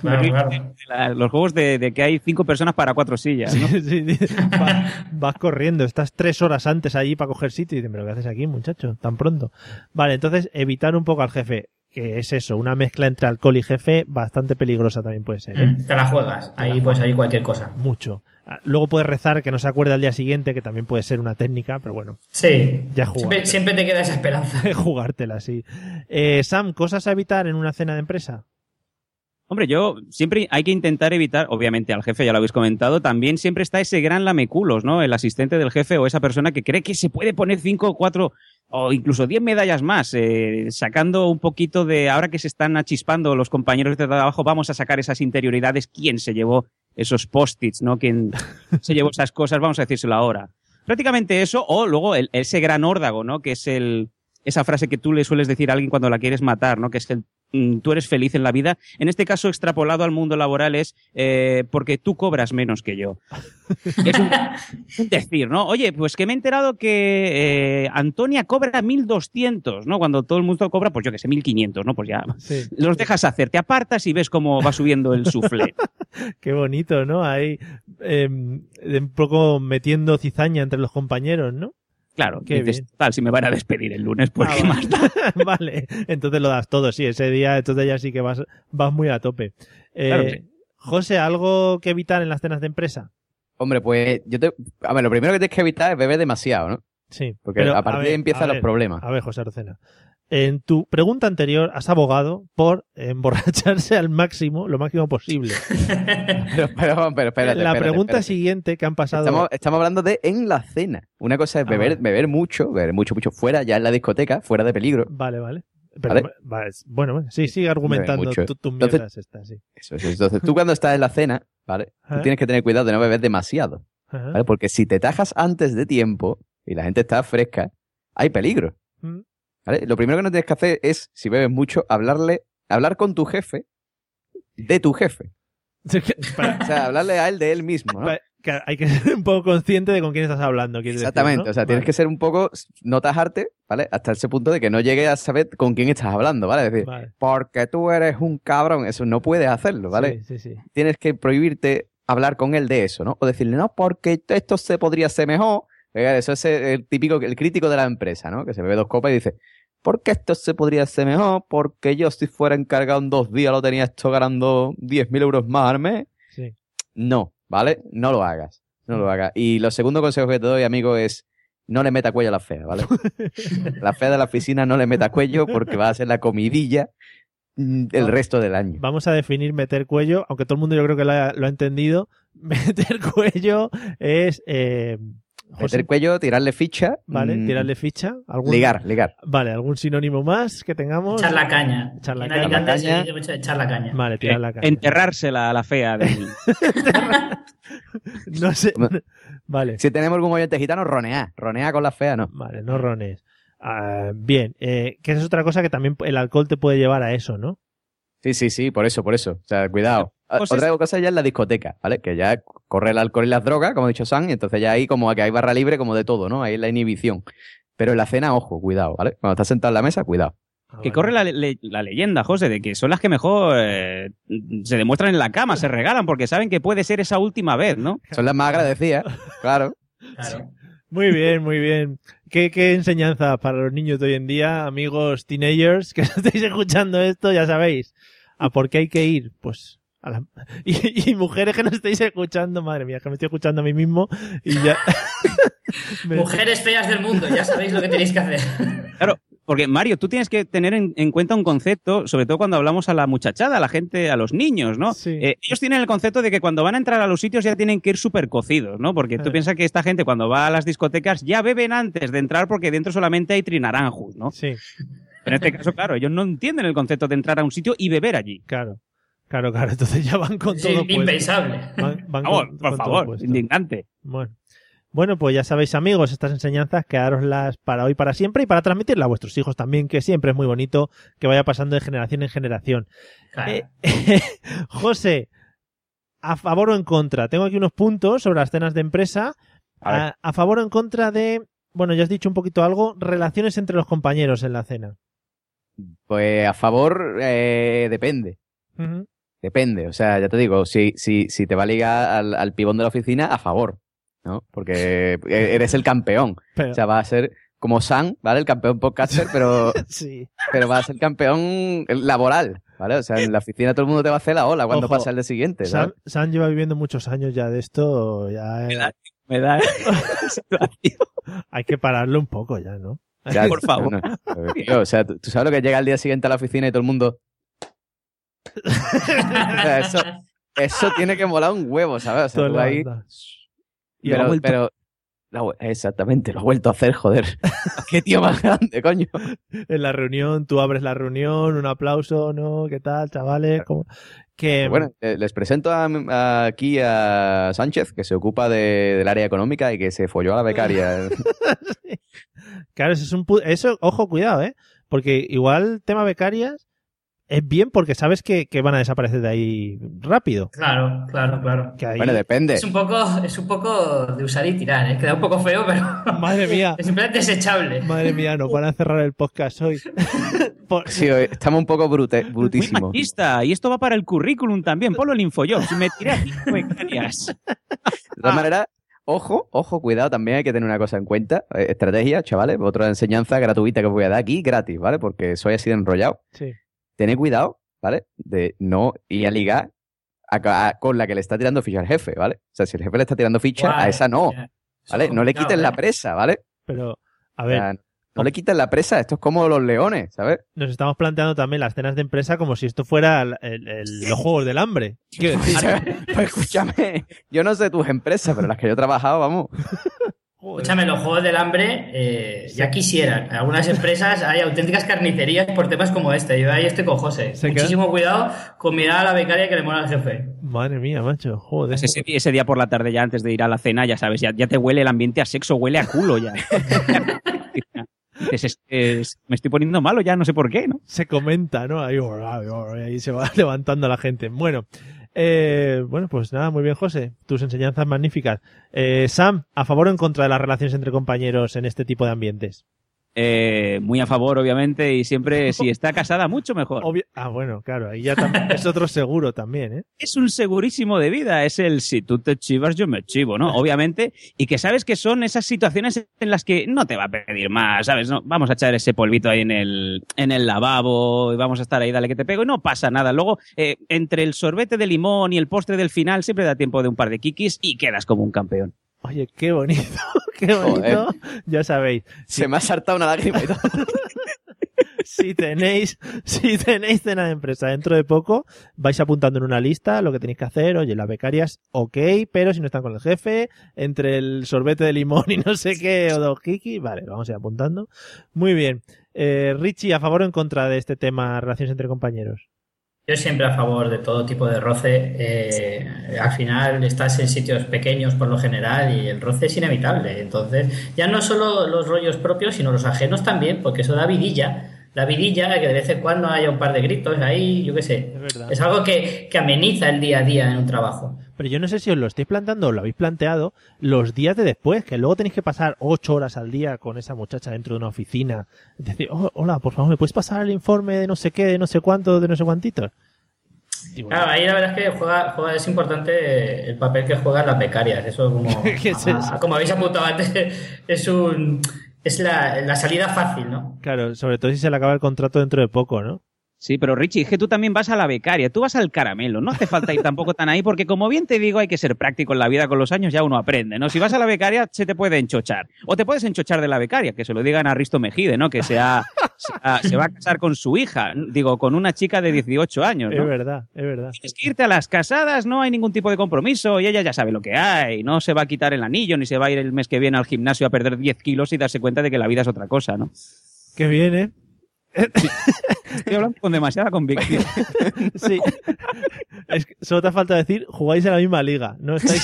B: Claro, claro.
C: La- los juegos de, de que hay cinco personas para cuatro sillas. ¿no? *laughs*
A: Sí, sí, vas, vas corriendo, estás tres horas antes allí para coger sitio y dices, pero ¿qué haces aquí, muchacho? Tan pronto. Vale, entonces evitar un poco al jefe, que es eso, una mezcla entre alcohol y jefe bastante peligrosa también puede ser. ¿eh?
B: Mm, Te la juegas, ahí pues ahí cualquier cosa.
A: Mucho. Ah, Luego puedes rezar que no se acuerde al día siguiente, que también puede ser una técnica, pero bueno,
B: Sí,
A: ya jugar.
B: siempre, siempre te queda esa esperanza. *laughs*
A: jugártela, sí. Eh, Sam, ¿cosas a evitar en una cena de empresa?
C: Hombre, yo siempre hay que intentar evitar, obviamente al jefe ya lo habéis comentado, también siempre está ese gran lameculos, ¿no? El asistente del jefe o esa persona que cree que se puede poner cinco o cuatro o incluso diez medallas más, eh, sacando un poquito de, ahora que se están achispando los compañeros de trabajo, vamos a sacar esas interioridades, quién se llevó esos post-its, ¿no? ¿Quién *laughs* se llevó esas cosas? Vamos a decírselo ahora. Prácticamente eso, o luego el- ese gran órdago, ¿no? Que es el, esa frase que tú le sueles decir a alguien cuando la quieres matar, ¿no? Que es el tú eres feliz en la vida. En este caso, extrapolado al mundo laboral es eh, porque tú cobras menos que yo. *laughs* Es un, un decir, ¿no? Oye, pues que me he enterado que eh, Antonia cobra 1.200, ¿no? Cuando todo el mundo cobra, pues yo que sé, 1.500, ¿no? Pues ya
A: Sí.
C: los dejas hacer, te apartas y ves cómo va subiendo el suflé. *laughs*
A: Qué bonito, ¿no? Ahí eh, un poco metiendo cizaña entre los compañeros, ¿no?
C: Claro,
A: Qué
C: dices,
A: bien.
C: tal, si me van a despedir el lunes, pues
A: Ah,
C: qué
A: vale.
C: más *laughs* da?
A: vale, entonces lo das todo, sí, ese día, entonces ya sí que vas, vas muy a tope. Eh,
C: Claro sí.
A: José, ¿algo que evitar en las cenas de empresa?
E: Hombre, pues yo te... A ver, lo primero que tienes que evitar es beber demasiado, ¿no?
A: Sí.
E: Porque
A: pero,
E: a partir de
A: ver,
E: ahí empiezan los problemas.
A: A ver, José Arocena. En tu pregunta anterior has abogado por emborracharse al máximo, lo máximo posible. *laughs*
E: Pero, pero, pero espérate,
A: la pregunta
E: espérate.
A: siguiente que han pasado...
E: Estamos, estamos hablando de en la cena. Una cosa es
A: Ah,
E: beber,
A: vale.
E: beber mucho, beber mucho, mucho fuera, ya en la discoteca, fuera de peligro.
A: Vale, vale. Pero, bueno, bueno, sí, sigue argumentando
E: mucho.
A: tu, mierdas estas, sí.
E: Eso es. Entonces, tú cuando estás en la cena, ¿vale? Tú tienes que tener cuidado de no beber demasiado. Porque si te tajas antes de tiempo y la gente está fresca, hay peligro.
A: Mm.
E: ¿Vale? Lo primero que no tienes que hacer es, si bebes mucho, hablarle, hablar con tu jefe de tu jefe.
A: Para- *laughs*
E: O sea, hablarle a él de él mismo, ¿no?
A: para- hay que ser un poco consciente de con quién estás hablando. decir,
E: Exactamente,
A: ¿no?
E: o sea, tienes que ser un poco, no tajarte, ¿vale? Hasta ese punto de que no llegues a saber con quién estás hablando, ¿vale? Es decir,
A: Vale.
E: porque tú eres un cabrón, eso no puedes hacerlo, ¿vale?
A: Sí, sí, sí.
E: Tienes que prohibirte hablar con él de eso, ¿no? O decirle, no, porque esto se podría hacer mejor. Eso es el típico, el crítico de la empresa, ¿no? Que se bebe dos copas y dice, ¿por qué esto se podría hacer mejor? Porque yo si fuera encargado en dos días lo tenía esto ganando 10.000 euros más al mes.
A: Sí.
E: No, ¿vale? No lo hagas. No lo hagas. Y lo segundo consejo que te doy, amigo, es no le meta cuello a la fea, ¿vale? *laughs* la fea de la oficina no le meta cuello porque va a ser la comidilla mm, el resto del año.
A: Vamos a definir meter cuello, aunque todo el mundo yo creo que lo ha, lo ha entendido. *laughs* Meter cuello es... Eh, José,
E: Meter cuello, tirarle ficha.
A: Vale,
E: mm,
A: tirarle ficha. ¿algún-
E: Ligar, ligar.
A: Vale, ¿algún sinónimo más que tengamos?
B: Echar la caña.
A: Echar la caña.
E: La
B: mucho echar la caña.
A: Vale, tirar la caña.
C: Enterrársela a la fea del... *laughs*
A: No sé. Vale.
E: Si tenemos algún oyente gitano, ronea. Ronea con la fea, no.
A: Vale, no rones. Ah, bien, eh, que esa es otra cosa que también el alcohol te puede llevar a eso, ¿no?
E: Sí, sí, sí, por eso, por eso. O sea, cuidado. *laughs*
C: Pues
E: Otra cosa ya es la discoteca, ¿vale? Que ya corre el alcohol y las drogas, como ha dicho San, y entonces ya ahí como que hay barra libre como de todo, ¿no? Ahí es la inhibición. Pero en la cena, ojo, cuidado, ¿vale? Cuando estás sentado en la mesa, cuidado.
A: Ah,
C: Que
A: vale.
C: corre la, le- la leyenda, José, de que son las que mejor eh, se demuestran en la cama, se regalan, porque saben que puede ser esa última vez, ¿no?
E: Son las más agradecidas, *laughs* claro.
B: Claro.
A: Muy bien, muy bien. ¿Qué, qué enseñanza para los niños de hoy en día, amigos teenagers que *laughs* estáis escuchando esto, ya sabéis. ¿A por qué hay que ir? Pues a la... *laughs* y, y mujeres que no estáis escuchando, madre mía, que me estoy escuchando a mí mismo y ya... *laughs*
B: Mujeres feas del mundo, ya sabéis lo que tenéis que hacer.
C: Claro, porque Mario, tú tienes que tener en, en cuenta un concepto, sobre todo cuando hablamos a la muchachada, a la gente, a los niños, ¿no?
A: Sí.
C: Eh, ellos tienen el concepto de que cuando van a entrar a los sitios ya tienen que ir súper cocidos, ¿no? Porque tú
A: Eh.
C: piensas que esta gente cuando va a las discotecas ya beben antes de entrar porque dentro solamente hay trinaranjos, ¿no?
A: Sí.
C: En este caso, claro, ellos no entienden el concepto de entrar a un sitio y beber allí.
A: Claro, claro, claro. Entonces ya van con todo puesto.
B: impensable.
A: Van- van
C: Vamos,
A: con-
C: por
A: con
C: favor, indignante.
A: Bueno. Bueno, pues ya sabéis, amigos, estas enseñanzas quedároslas para hoy, para siempre y para transmitirlas a vuestros hijos también, que siempre es muy bonito que vaya pasando de generación en generación.
B: Claro.
A: Eh, *laughs* José, ¿a favor o en contra? Tengo aquí unos puntos sobre las cenas de empresa.
E: A ver.
A: A, a favor o en contra de, bueno, ya has dicho un poquito algo, relaciones entre los compañeros en la cena.
E: Pues a favor, eh, depende. Depende. O sea, ya te digo, si, si, si te va a ligar al, al pibón de la oficina, a favor. ¿No? Porque e- eres el campeón.
A: Pero-
E: O sea, va a ser como Sam, ¿vale? El campeón podcaster, pero,
A: sí.
E: pero va a ser campeón laboral, ¿vale? O sea, en la oficina todo el mundo te va a hacer la ola cuando
A: Ojo,
E: pasa el de siguiente.
A: Sam lleva viviendo muchos años ya de esto, ya eh,
C: Me da.
A: hay que pararlo un poco ya, ¿no?
E: Ya,
C: por favor.
E: no, no. Tío, o sea, ¿tú, tú sabes lo que llega al día siguiente a la oficina y todo el mundo... O sea, eso, eso tiene que molar un huevo, ¿sabes? O sea,
A: Todo
E: tú ahí...
A: anda. Y
E: Pero,
A: vuelto-
E: pero exactamente, lo ha vuelto a hacer, joder. *laughs* Qué tío más grande, coño.
A: en la reunión, tú abres la reunión, un aplauso, ¿no? ¿Qué tal, chavales? ¿Cómo? Que,
E: Bueno, eh, les presento a- a- aquí a Sánchez, que se ocupa de- del área económica y que se folló a la becaria. *laughs*
A: Claro, eso es un pu- eso, ojo, cuidado, ¿eh? Porque igual tema becarias es bien porque sabes que, que van a desaparecer de ahí rápido.
B: Claro, claro, claro.
A: Que ahí-
E: bueno, depende.
B: Es un poco, es un poco de usar y tirar, ¿eh? Queda un poco feo, pero *laughs*
A: Madre mía,
B: es simplemente desechable.
A: madre mía, nos van a cerrar el podcast hoy. *laughs* Por-
E: Sí, hoy estamos un poco brute,
C: Muy
E: brutísimos.
C: machista. Y esto va para el currículum también. Ponlo en Infojobs. Me tiré a cinco becarias.
E: De todas maneras, ojo, ojo, cuidado, también hay que tener una cosa en cuenta. Eh, estrategia, chavales, otra enseñanza gratuita que os voy a dar aquí, gratis, ¿vale? Porque soy así de enrollado.
A: Sí.
E: Tened cuidado, ¿vale? De no ir a ligar a- a- con la que le está tirando ficha al jefe, ¿vale? O sea, si el jefe le está tirando ficha, a esa no, ¿vale? No le quiten la
B: ¿eh?
E: presa, ¿vale?
A: Pero, a
E: O
A: ver,
E: sea, no le quiten la presa, esto es como los leones, ¿sabes?
A: nos estamos planteando también las cenas de empresa como si esto fuera el- el- el- los juegos del hambre. *laughs* *laughs*
E: Pues escúchame, yo no sé tus empresas, pero las que yo he trabajado, vamos.
A: Joder.
B: Escúchame, los juegos del hambre eh, ya quisieran. En algunas empresas hay auténticas carnicerías por temas como este. Yo ahí estoy con José.
A: Se
B: Muchísimo cuidado con mirar a la becaria que le mola al jefe.
A: Madre mía, macho, joder.
C: Ese, ese día por la tarde, ya antes de ir a la cena, ya sabes, ya, ya te huele el ambiente a sexo, huele a culo ya. *laughs* Es- es- es- me estoy poniendo malo ya, no sé por qué, ¿no?
A: se comenta, ¿no? Ahí, ahí se va *laughs* levantando la gente. Bueno, eh, bueno, pues nada, muy bien, José. Tus enseñanzas magníficas. Eh, Sam, ¿a favor o en contra de las relaciones entre compañeros en este tipo de ambientes?
C: Eh, muy a favor, obviamente, y siempre, *laughs* si está casada, mucho mejor.
A: Obvio- ah, bueno, claro, ahí ya tam- es otro seguro también, ¿eh?
C: es un segurísimo de vida, es el si tú te chivas, yo me chivo, ¿no? Obviamente, y que sabes que son esas situaciones en las que no te va a pedir más, ¿sabes? No, vamos a echar ese polvito ahí en el, en el lavabo y vamos a estar ahí, dale que te pego, y no pasa nada. Luego, eh, entre el sorbete de limón y el postre del final, siempre da tiempo de un par de kikis y quedas como un campeón.
A: Oye, qué bonito, *laughs* qué bonito. Ya sabéis,
E: Se me ha saltado una lágrima y todo. *laughs*
A: si tenéis, si tenéis cena de empresa dentro de poco, vais apuntando en una lista lo que tenéis que hacer. Oye, las becarias, ok, pero si no están con el jefe, entre el sorbete de limón y no sé qué, o dos kiki, vale, vamos a ir apuntando. Muy bien. Eh, Richie, ¿a favor o en contra de este tema relaciones entre compañeros?
B: Yo siempre a favor de todo tipo de roce. Eh, al final estás en sitios pequeños por lo general y el roce es inevitable. Entonces, ya no solo los rollos propios, sino los ajenos también, porque eso da vidilla. Da vidilla que de vez en cuando haya un par de gritos ahí, yo qué sé.
A: Es.
B: Es algo que, que ameniza el día a día en un trabajo.
A: Pero yo no sé si os lo estáis planteando o lo habéis planteado los días de después, que luego tenéis que pasar ocho horas al día con esa muchacha dentro de una oficina. Decir, "Oh, hola, por favor, ¿me puedes pasar el informe de no sé qué, de no sé cuánto, de no sé bueno,
B: Claro, ahí la verdad es que juega, juega- es importante el papel que juegan las becarias. Eso como, *laughs*
A: ¿Qué es
B: ah, como habéis apuntado antes, *laughs* es un es la, la salida fácil, ¿no?
A: Claro, sobre todo si se le acaba el contrato dentro de poco, ¿no?
C: Sí, pero Richie, es que tú también vas a la becaria, tú vas al caramelo, no hace falta ir tampoco tan ahí, porque como bien te digo, hay que ser práctico en la vida con los años, ya uno aprende, ¿no? Si vas a la becaria, se te puede enchochar. O te puedes enchochar de la becaria, que se lo digan a Risto Mejide, ¿no? Que sea, sea- se va a casar con su hija, digo, con una chica de 18 años,
A: Es
C: ¿no?
A: verdad, es verdad.
C: Es que irte a las casadas no hay ningún tipo de compromiso y ella ya sabe lo que hay. No se va a quitar el anillo ni se va a ir el mes que viene al gimnasio a perder 10 kilos y darse cuenta de que la vida es otra cosa, ¿no?
A: Qué bien, ¿eh?
C: Estoy hablando con demasiada convicción. *laughs*
A: Sí. Es que solo te falta decir, jugáis en la misma liga. No estáis.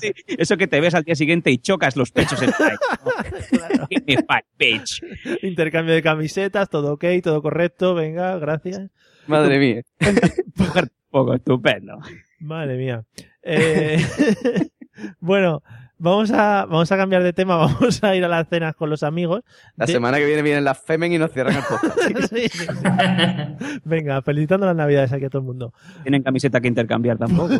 C: Sí, Eso que te ves al día siguiente y chocas los pechos en bitch.
A: Intercambio de camisetas, todo ok, todo correcto, venga, gracias.
E: Madre mía.
C: Poco estupendo.
A: Madre mía. Eh, *laughs* bueno, vamos a, vamos a cambiar de tema, *laughs* vamos a ir a las cenas con los amigos.
E: La
A: De-
E: semana que viene vienen las Femen y nos cierran el podcast. *laughs*
A: Sí, sí, sí. *laughs* Venga, felicitando las navidades aquí a todo el mundo.
C: Tienen camiseta que intercambiar tampoco.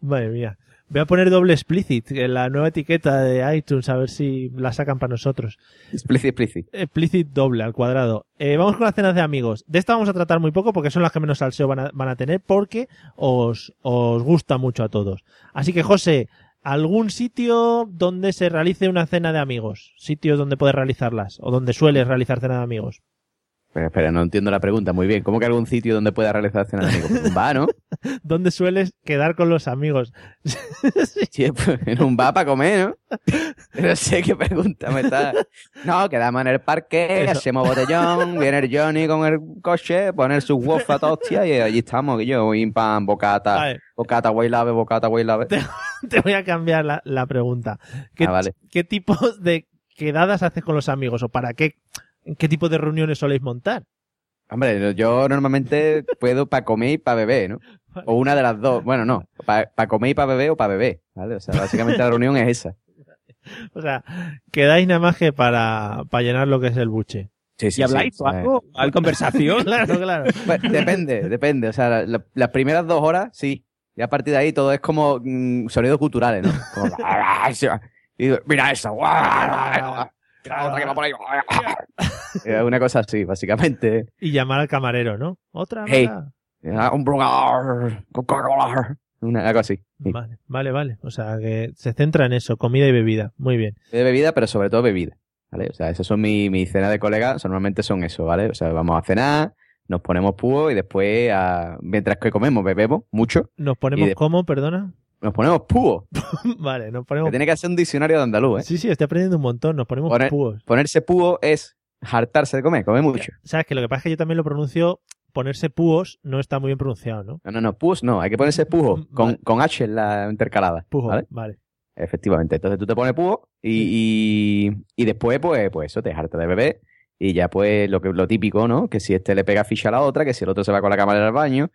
A: Madre mía. Voy a poner doble explicit en la nueva etiqueta de iTunes a ver si la sacan para nosotros.
E: Explicit, explicit.
A: Explicit doble al cuadrado. Eh, vamos con las cenas de amigos. De esta vamos a tratar muy poco porque son las que menos salseo van a, van a tener porque os, os gusta mucho a todos. Así que, José, ¿algún sitio donde se realice una cena de amigos? Sitios donde puedes realizarlas o donde sueles realizar cena de amigos.
E: Pero espera, no entiendo la pregunta muy bien. ¿Cómo que algún sitio donde pueda realizar cena de amigos? Un bar, ¿no? *laughs*
A: ¿Dónde sueles quedar con los amigos? *laughs*
E: Sí, pues, en un bar para comer, ¿no? No sé qué pregunta me está. No, quedamos en el parque,
A: Eso.
E: hacemos botellón, viene el Johnny con el coche, poner su waffle hostia y allí estamos, que yo, pan, bocata, bocata, lave, bocata, lave.
A: Te voy a cambiar la, la pregunta. ¿Qué,
E: Ah, vale.
A: ¿Qué tipo de quedadas haces con los amigos o para qué, qué tipo de reuniones soléis montar?
E: Hombre, yo normalmente puedo para comer y para beber, ¿no? O una de las dos. Bueno, no, para comer y para beber o para beber, ¿vale? O sea, básicamente la reunión es esa. *laughs*
A: O sea, quedáis nada más que para, para llenar lo que es el buche.
E: Sí, sí,
C: ¿Y habláis
E: sí.
C: o algo? ¿Hay conversación? *laughs*
A: claro, claro.
E: Pues, depende, depende. O sea, la- la- las primeras dos horas, sí. Y a partir de ahí todo es como mm, sonidos culturales, ¿no? Como, *laughs* y digo, mira eso. Mira otra que va por ahí. *laughs* Es una cosa así, básicamente.
A: Y llamar al camarero, ¿no? Otra.
E: Hey. Ah, Un Coca-Cola. Una, algo así. Sí.
A: Vale, vale, vale. O sea, que se centra en eso, comida y bebida. Muy bien.
E: De bebida, pero sobre todo bebida. ¿Vale? O sea, esas son mis mi cenas de colegas. o sea, normalmente son eso, ¿vale? O sea, vamos a cenar, nos ponemos púos y después, mientras que comemos, bebemos mucho.
A: Nos ponemos
E: de-
A: como, perdona.
E: Nos ponemos púos. *laughs*
A: vale, nos
E: Que
A: ponemos.
E: tiene que hacer un diccionario de andaluz, ¿eh?
A: Sí, sí, estoy aprendiendo un montón. Nos ponemos
E: Poner-
A: púos.
E: Ponerse púo es hartarse de comer, comer mucho.
A: Sabes que lo que pasa es que yo también lo pronuncio. Ponerse púos no está muy bien pronunciado, ¿no?
E: No, no, no, púos no, hay que ponerse pujo *laughs* con,
A: Vale.
E: con H en la intercalada.
A: Pujo,
E: ¿vale?
A: vale.
E: Efectivamente. Entonces tú te pones pujo y, y, y después, pues, pues eso, te hartas de beber. Y ya, pues, lo, que, lo típico, ¿no? Que si este le pega ficha a la otra, que si el otro se va con la cámara al baño.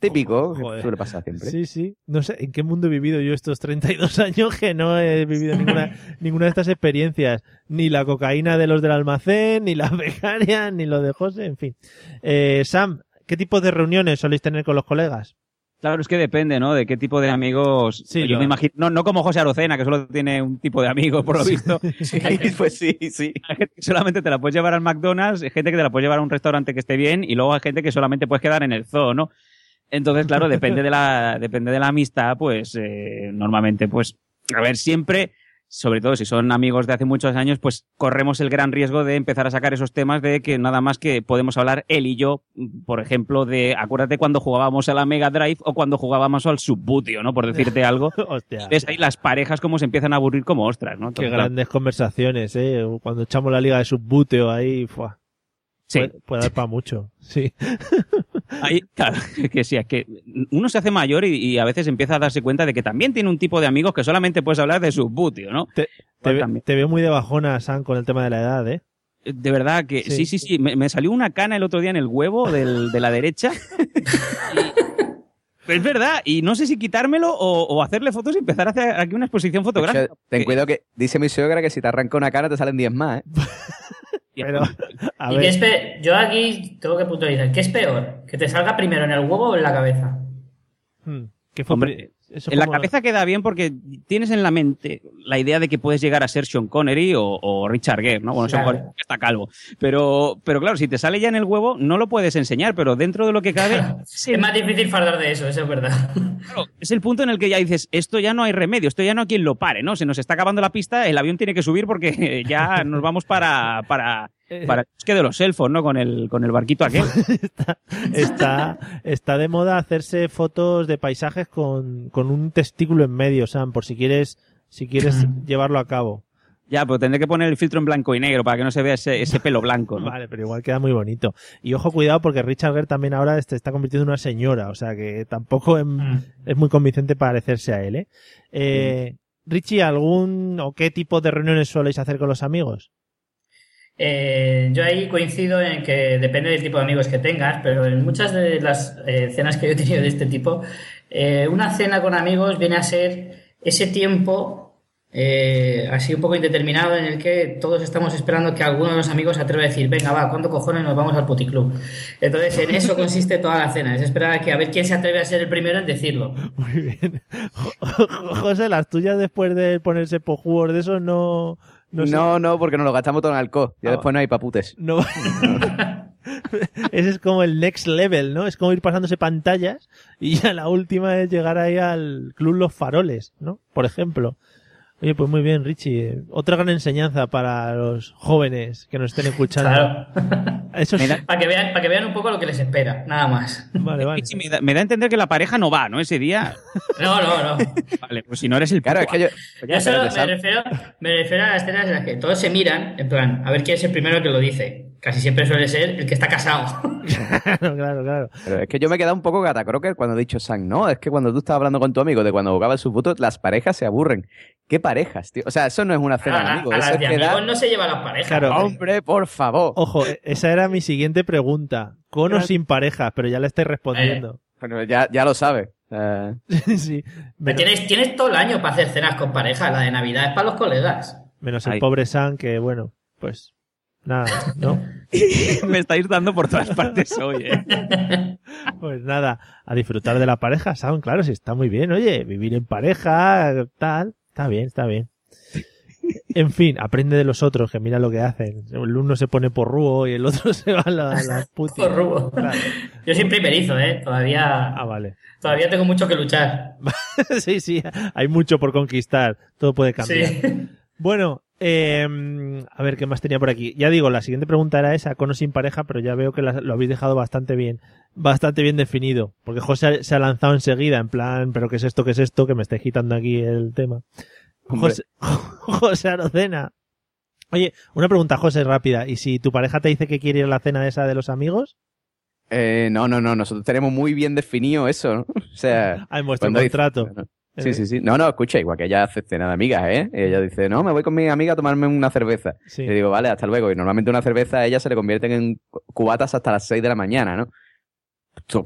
E: Típico,
A: Joder.
E: suele pasar siempre.
A: Sí, sí. No sé en qué mundo he vivido yo estos 32 *laughs* años que no he vivido ninguna, ninguna de estas experiencias. Ni la cocaína de los del almacén, ni la *laughs* becaria, ni lo de José, en fin. Eh, Sam, ¿qué tipo de reuniones soléis tener con los colegas?
C: Claro, es que depende, ¿no? De qué tipo de amigos.
A: Sí,
C: Yo
A: lo-
C: me imagino, no, no como José Arocena, que solo tiene un tipo de amigos, por lo visto. *laughs*
E: Sí, pues sí, sí.
C: Hay gente que solamente te la puedes llevar al McDonald's, hay gente que te la puedes llevar a un restaurante que esté bien, y luego hay gente que solamente puedes quedar en el zoo, ¿no? Entonces, claro, *laughs* depende de la, depende de la amistad, pues eh, normalmente, pues, a ver, siempre, sobre todo si son amigos de hace muchos años, pues corremos el gran riesgo de empezar a sacar esos temas de que nada más que podemos hablar él y yo, por ejemplo, de acuérdate cuando jugábamos a la Mega Drive o cuando jugábamos al Subbuteo, ¿no? Por decirte *laughs* algo.
A: Hostia.
C: Ves ahí las parejas como se empiezan a aburrir como ostras, ¿no?
A: Qué
C: claro,
A: grandes conversaciones, ¿eh? Cuando echamos la liga de subbuteo ahí, ¡fua!
C: Sí.
A: puede, puede dar para mucho. Sí. *laughs*
C: Ahí, claro, que sí, es que uno se hace mayor y, y a veces empieza a darse cuenta de que también tiene un tipo de amigos que solamente puedes hablar de su butio, ¿no?
A: Te,
C: Pues
A: ve- te veo muy de bajona, Sam, con el tema de la edad, ¿eh?
C: De verdad que
A: Sí.
C: sí, sí, sí. Me, me salió una cana el otro día en el huevo del- de la derecha. Y- *laughs* es verdad, y no sé si quitármelo o, o hacerle fotos y empezar a hacer aquí una exposición fotográfica.
E: Ten
C: porque-
E: cuidado que dice mi suegra que si te arranca una cara te salen 10 más, ¿eh? *laughs*
A: Pero, *laughs* a
B: ¿Y
A: ver.
B: qué es pe- Yo aquí tengo que puntualizar. ¿Qué es peor? ¿Que te salga primero en el huevo o en la cabeza?
A: Hmm, ¿Qué fue?
C: Hombre,
A: pri- eso
C: En la cabeza queda bien porque tienes en la mente la idea de que puedes llegar a ser Sean Connery o, o Richard Gere, ¿no? Bueno, Sean
B: Claro.
C: Connery está calvo. Pero, pero claro, si te sale ya en el huevo, no lo puedes enseñar, pero dentro de lo que cabe, *laughs* es
B: Es más difícil fardar de eso, eso es verdad.
C: claro, es el punto en el que ya dices, esto ya no hay remedio, esto ya no hay quien lo pare, ¿no? Se nos está acabando la pista, el avión tiene que subir porque *laughs* ya nos vamos para, para, para el bosque de los elfos, ¿no? Con el, con el barquito aquel. *laughs*
A: está, está, está de moda hacerse fotos de paisajes con, con un testículo en medio, Sam, por si quieres, si quieres llevarlo a cabo.
C: Ya, pero tendré que poner el filtro en blanco y negro para que no se vea ese, ese pelo blanco. ¿no?
A: Vale, pero igual queda muy bonito. Y ojo, cuidado, porque Richard Gere también ahora se está convirtiendo en una señora, o sea que tampoco es, es muy convincente parecerse a él, ¿eh? eh Richie, ¿algún o qué tipo de reuniones soléis hacer con los amigos?
B: Eh, yo ahí coincido en que depende del tipo de amigos que tengas, pero en muchas de las eh, cenas que yo he tenido de este tipo, eh, una cena con amigos viene a ser ese tiempo eh, así un poco indeterminado en el que todos estamos esperando que alguno de los amigos se atreva a decir, venga, va, ¿cuándo cojones nos vamos al puticlub? Entonces, en eso consiste toda la cena, es esperar a que a ver quién se atreve a ser el primero en decirlo.
A: Muy bien. *laughs* José, las tuyas después de ponerse pojuos de eso no...
E: No,
A: sé.
E: no, no, porque nos lo gastamos todo en alcohol. Ya
A: Ah.
E: después no hay paputes.
A: No. *laughs* Ese es como el next level, ¿no? Es como ir pasándose pantallas y ya la última es llegar ahí al Club Los Faroles, ¿no? Por ejemplo. Oye, pues muy bien, Richie. Otra gran enseñanza para los jóvenes que nos estén escuchando.
B: Claro. *laughs*
A: Eso es...
B: Para que, vean, para que vean un poco lo que les espera, nada más.
A: Vale, vale.
C: Sí, me, da, me da a entender que la pareja no va, ¿no? Ese día.
B: No, no, no.
C: Vale, pues si no eres el
E: Claro, es que yo...
B: Yo solo me refiero, me refiero a las escenas en las que todos se miran, en plan, a ver quién es el primero que lo dice. Casi siempre suele ser el que está casado. *laughs*
A: claro, claro, claro.
E: Pero es que yo me he quedado un poco catacroker cuando he dicho Sang. No, es que cuando tú estabas hablando con tu amigo de cuando jugabas sus fotos, las parejas se aburren. ¿Qué parejas, tío? O sea, eso no es una cena de amigos.
B: a
E: Eso
B: las de amigos no se lleva a las parejas.
A: Claro.
E: Hombre, por favor.
A: Ojo, e- esa era mi siguiente pregunta. Con o sin pareja, pero ya la estáis respondiendo.
E: Bueno, ya, ya lo sabes. Eh, *laughs*
A: sí. Menos,
B: Tienes, tienes todo el año para hacer cenas con pareja. La de Navidad es para los colegas.
A: menos el
C: Ahí.
A: pobre Sam, que bueno, pues nada, ¿no? *laughs*
C: me estáis dando por todas partes hoy, ¿eh? *laughs*
A: Pues nada, a disfrutar de la pareja, Sam, claro, sí está muy bien, oye, vivir en pareja, tal, está bien, está bien. En fin, aprende de los otros, que mira lo que hacen. El uno se pone por rúo y el otro *laughs* se va a la, la *laughs* puti.
B: Por.
A: Claro.
B: Yo soy primerizo, ¿eh? Todavía,
A: Ah, vale.
B: todavía tengo mucho que luchar. *laughs*
A: sí, sí, hay mucho por conquistar, todo puede cambiar.
B: Sí.
A: Bueno, eh, a ver qué más tenía por aquí. Ya digo, la siguiente pregunta era esa, con o sin pareja, pero ya veo que la- lo habéis dejado bastante bien, bastante bien definido. Porque José se ha lanzado enseguida, en plan, pero ¿qué es esto? ¿Qué es esto? Que me está quitando aquí el tema. José, *laughs* José Arocena. Oye, una pregunta, José, rápida. ¿Y si tu pareja te dice que quiere ir a la cena esa de los amigos?
E: eh, no, no, no. Nosotros tenemos muy bien definido eso, ¿no? O sea...
A: Ah, en vuestro
E: dice-
A: contrato.
E: Sí, sí, sí. No, no, escucha, igual que ella hace cena de amigas, ¿eh? Ella dice, no, me voy con mi amiga a tomarme una cerveza.
A: Sí.
E: Le digo, vale, hasta luego. Y normalmente una cerveza a ella se le convierte en cubatas hasta las 6 de la mañana, ¿no?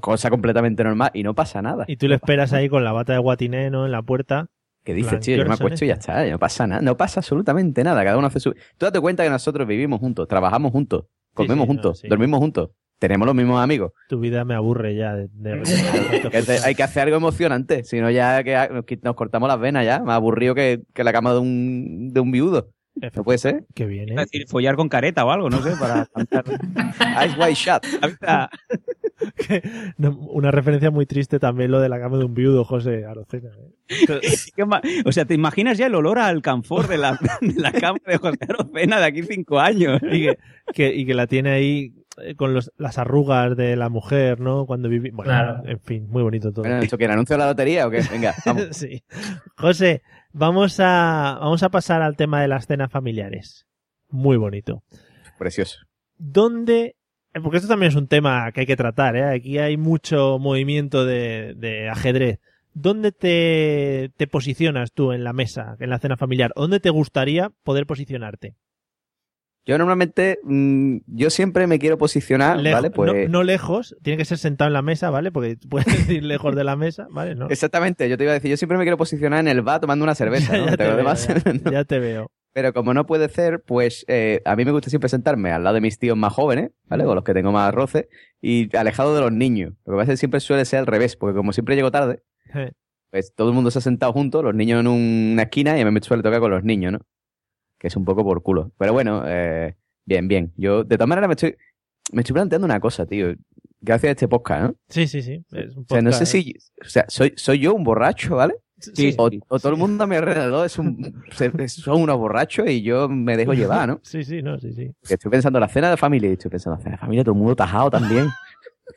E: Cosa completamente normal y no pasa nada.
A: Y tú le esperas ahí con la bata de guatiné, ¿no? En la puerta.
E: ¿Qué dices, tío?
A: ¿qué
E: Yo me acuesto y ya está. No pasa nada. No pasa absolutamente nada. Cada uno hace su... Tú date cuenta que nosotros vivimos juntos, trabajamos juntos, comemos
A: sí,
E: juntos,
A: sí.
E: dormimos juntos. Tenemos los mismos amigos.
A: Tu vida me aburre ya de, de- *laughs*
E: te- hay que hacer algo emocionante. Si no, ya que nos, cortamos las venas ya. Más aburrido que, que la cama de un, de un viudo. No puede ser.
A: Qué bien,
C: Es
A: ¿eh?
C: decir, follar con careta o algo, no sé, para *laughs* cantar.
E: Ice White Shot. *laughs*
A: No, una referencia muy triste también lo de la cama de un viudo, José Arocena. ¿eh?
C: O sea, ¿te imaginas ya el olor al alcanfor de la, de la cama de José Arocena de aquí cinco años?
A: Y que, que- y que la tiene ahí con los- las arrugas de la mujer, ¿no? Cuando viví. Bueno,
B: Claro.
A: en fin, muy bonito todo.
E: Bueno, ¿esto que el anuncio de la lotería o qué? Venga, *laughs* vamos.
A: sí. José, vamos a, vamos a pasar al tema de las cenas familiares. Muy bonito.
E: Precioso.
A: ¿Dónde eh, porque esto también es un tema que hay que tratar, ¿eh? Aquí hay mucho movimiento de, de ajedrez. ¿Dónde te, te posicionas tú en la mesa, en la cena familiar? ¿Dónde te gustaría poder posicionarte?
E: Yo normalmente, mm, yo siempre me quiero posicionar,
A: Lejo-
E: ¿vale? Pues,
A: no, no lejos, tiene que ser sentado en la mesa, ¿vale? Porque *laughs* puedes decir lejos de la mesa, ¿vale? No.
E: Exactamente, yo te iba a decir, yo siempre me quiero posicionar en el bar tomando una cerveza, *laughs* ¿no?
A: ya, te veo, ya, ya te veo.
E: Pero como no puede ser, pues eh, a mí me gusta siempre sentarme al lado de mis tíos más jóvenes, ¿vale? Con los que tengo más roce, y alejado de los niños. Lo que pasa es que siempre suele ser al revés, porque como siempre llego tarde, pues todo el mundo se ha sentado juntos, los niños en un- una esquina, y a mí me suele tocar con los niños, ¿no? Que es un poco por culo. Pero bueno, eh, bien, bien. Yo, de todas maneras, me estoy, me estoy planteando una cosa, tío. Gracias a este podcast, ¿no?
A: Sí, sí, sí. Es un
E: O sea, no sé si, o sea, soy, soy yo un borracho, ¿vale?
A: Sí,
E: o, o todo el mundo a mi alrededor es un, *laughs* son unos borrachos y yo me dejo llevar, ¿no?
A: Sí, sí, no, sí, sí.
E: Estoy pensando en la cena de familia y estoy pensando en la cena de familia, todo el mundo tajado también. *laughs*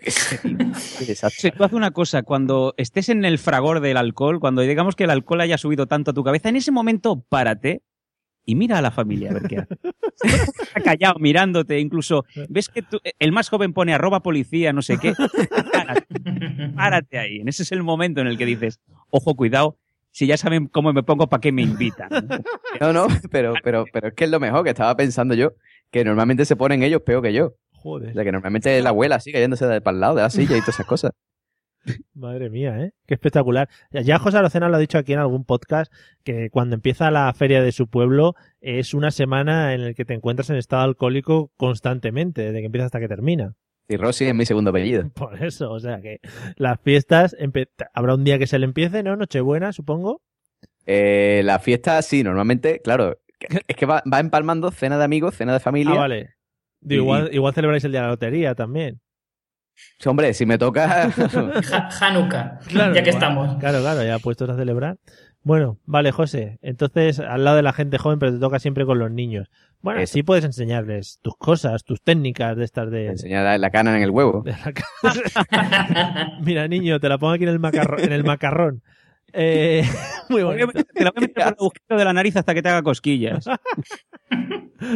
C: Sí, tú haz una cosa, cuando estés en el fragor del alcohol, cuando digamos que el alcohol haya subido tanto a tu cabeza, en ese momento párate y mira a la familia a ver qué hace. Está callado mirándote, incluso ves que tú- el más joven pone arroba policía, no sé qué. Párate, párate ahí. En ese es el momento en el que dices, ojo, cuidado, si ya saben cómo me pongo, ¿para qué me invitan?
E: No, no, pero, pero, pero es que es lo mejor que estaba pensando yo, que normalmente se ponen ellos peor que yo.
A: Joder.
E: O sea, que normalmente es la abuela así cayéndose de para el lado de la silla y todas esas cosas. *laughs*
A: Madre mía, ¿eh? Qué espectacular. Ya- José Arocena lo ha dicho aquí en algún podcast, que cuando empieza la feria de su pueblo es una semana en la que te encuentras en estado alcohólico constantemente, desde que empieza hasta que termina.
E: Y Rosy es mi segundo apellido. *laughs*
A: Por eso, o sea que las fiestas, habrá un día que se le empiece, ¿no? Nochebuena, supongo.
E: Eh, la fiesta, sí, normalmente, claro, es que va, va empalmando cena de amigos, cena de familia.
A: Ah, vale. Digo,
E: Y-
A: igual, igual celebráis el día de la lotería también.
E: Sí, Hombre, si me toca...
B: Hanukkah,
A: Claro,
B: ya que estamos.
A: Claro, claro, ya puestos a celebrar. Bueno, vale, José. Entonces, al lado de la gente joven, pero te toca siempre con los niños. Bueno,
E: Eso.
A: sí puedes enseñarles tus cosas, tus técnicas de estas de...
E: enseñar la, cana en el huevo. *laughs* *laughs*
A: Mira, niño, te la pongo aquí en el macarrón. En el macarrón. Eh, *laughs* muy bonito.
C: Te la voy a meter por el agujero de la nariz hasta que te haga cosquillas.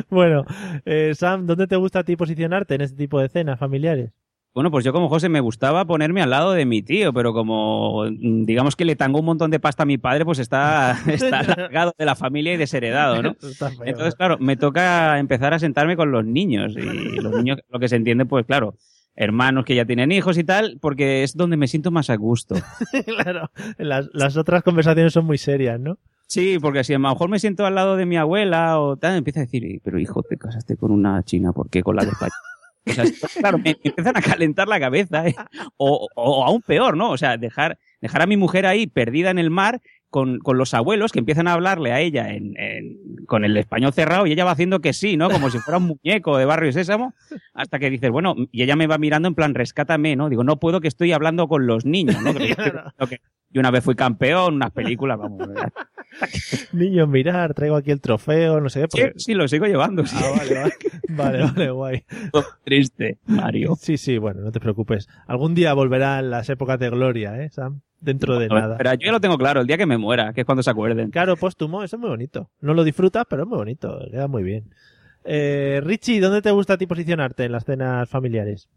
A: Bueno, eh, Sam, ¿dónde te gusta a ti posicionarte en este tipo de cenas familiares?
C: Bueno, pues yo como José me gustaba ponerme al lado de mi tío, pero como mm, digamos que le tangó un montón de pasta a mi padre, pues está, *laughs* está *laughs* largado de la familia y desheredado, ¿no? Entonces, claro, me toca empezar a sentarme con los niños. Y los niños, lo que se entiende, pues claro, hermanos que ya tienen hijos y tal, porque es donde me siento más a gusto. *laughs*
A: claro, las, las otras conversaciones son muy serias, ¿no?
C: Sí, porque si a lo mejor me siento al lado de mi abuela o tal, empieza a decir, pero hijo, te casaste con una china, ¿por qué con la de España? O sea, claro, me, empiezan a calentar la cabeza. ¿eh? O, o- aún peor, ¿no? O sea, dejar, dejar a mi mujer ahí perdida en el mar con, con los abuelos que empiezan a hablarle a ella en, en- con el español cerrado y ella va haciendo que sí, ¿no? Como si fuera un muñeco de Barrio Sésamo, hasta que dices, bueno, y ella me va mirando en plan, rescátame, ¿no? Digo, no puedo que estoy hablando con los niños, ¿no? Que- *laughs* que- que yo una vez fui campeón, unas películas, vamos. *laughs*
A: Niños, mirar, traigo aquí el trofeo, no sé qué.
C: Sí,
A: porque-
C: sí, lo sigo llevando. sí.
A: Ah, vale, vale. *laughs* Vale, vale, guay.
C: Triste, Mario.
A: Sí, sí, bueno, no te preocupes. Algún día volverán las épocas de gloria, ¿eh, Sam? Dentro de nada.
C: Pero yo ya lo tengo claro, el día que me muera, que es cuando se acuerden.
A: Claro, póstumo, eso es muy bonito. No lo disfrutas, pero es muy bonito, queda muy bien. Eh, Richie, ¿dónde te gusta a ti posicionarte en las cenas familiares?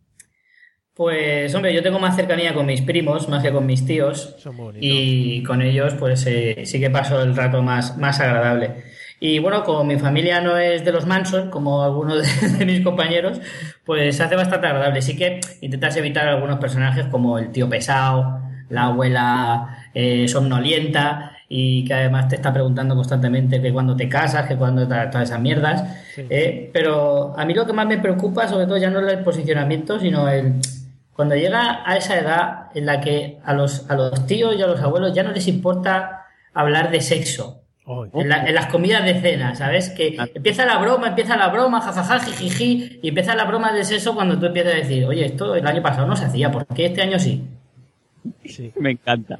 B: Pues hombre, yo tengo más cercanía con mis primos, más que con mis tíos.
A: Son.
B: Y con ellos, pues eh, sí que paso el rato más, más agradable. Y bueno, como mi familia no es de los Manson, como algunos de, *laughs* de mis compañeros, pues se hace bastante agradable. Sí que intentas evitar algunos personajes como el tío pesado, la abuela eh, somnolienta y que además te está preguntando constantemente que cuando te casas, que cuando todas esas mierdas. Eh, pero a mí lo que más me preocupa, sobre todo, ya no es el posicionamiento, sino el cuando llega a esa edad en la que a los, a los tíos y a los abuelos ya no les importa hablar de sexo. En, la- en las comidas de cena, ¿sabes? Que empieza la broma, empieza la broma, jajaja, jijiji, y empieza la broma de sexo cuando tú empiezas a decir, oye, esto el año pasado no se hacía, ¿por qué este año sí?
C: Me encanta.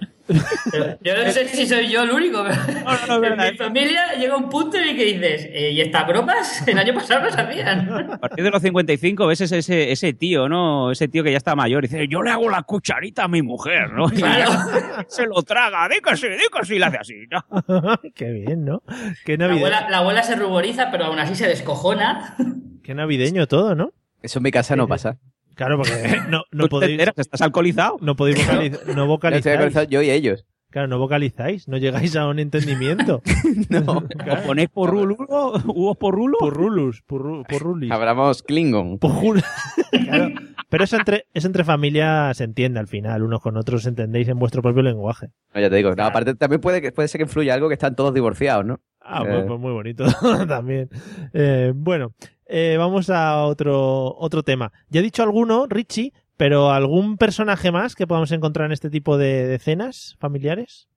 B: Yo no sé si soy yo el único, pero en *laughs* mi familia llega un punto en el que dices, eh, ¿y estas bromas *laughs* el año pasado no se hacían?
C: A partir de los 55 ves ese, ese, ese tío, ¿no? Ese tío que ya está mayor y dice, yo le hago la cucharita a mi mujer, ¿no? Y
B: Claro. *laughs*
C: se lo traga, que sí, y le hace así, ¿no?
A: Qué bien, ¿no? Qué,
B: La abuela, la abuela se ruboriza, pero aún así se descojona.
A: Qué navideño todo, ¿no?
E: Eso en mi casa no pasa.
A: Claro, porque *laughs* no, no
C: ¿Tú te
A: podéis,
C: enteras? ¿Estás alcoholizado?
A: no podéis vocaliz- no vocalizáis.
E: alcoholizado yo y ellos.
A: Claro, no vocalizáis, no llegáis a un entendimiento. *laughs*
E: No.
A: Claro.
C: ¿Ponéis por rulo? ¿Hubo por rulo?
A: Purrulus, purru- purrulis.
E: Hablamos Klingon.
A: Pujul- *laughs* Claro. Pero eso entre, eso entre familias se entiende al final, unos con otros entendéis en vuestro propio lenguaje.
E: No, ya te digo. No, aparte, también puede, que, puede ser que influya algo que están todos divorciados, ¿no?
A: Ah,
E: Eh.
A: pues, pues muy bonito también. Eh, bueno, eh, vamos a otro, otro tema. Ya he dicho alguno, Richie, pero ¿algún personaje más que podamos encontrar en este tipo de, de cenas familiares?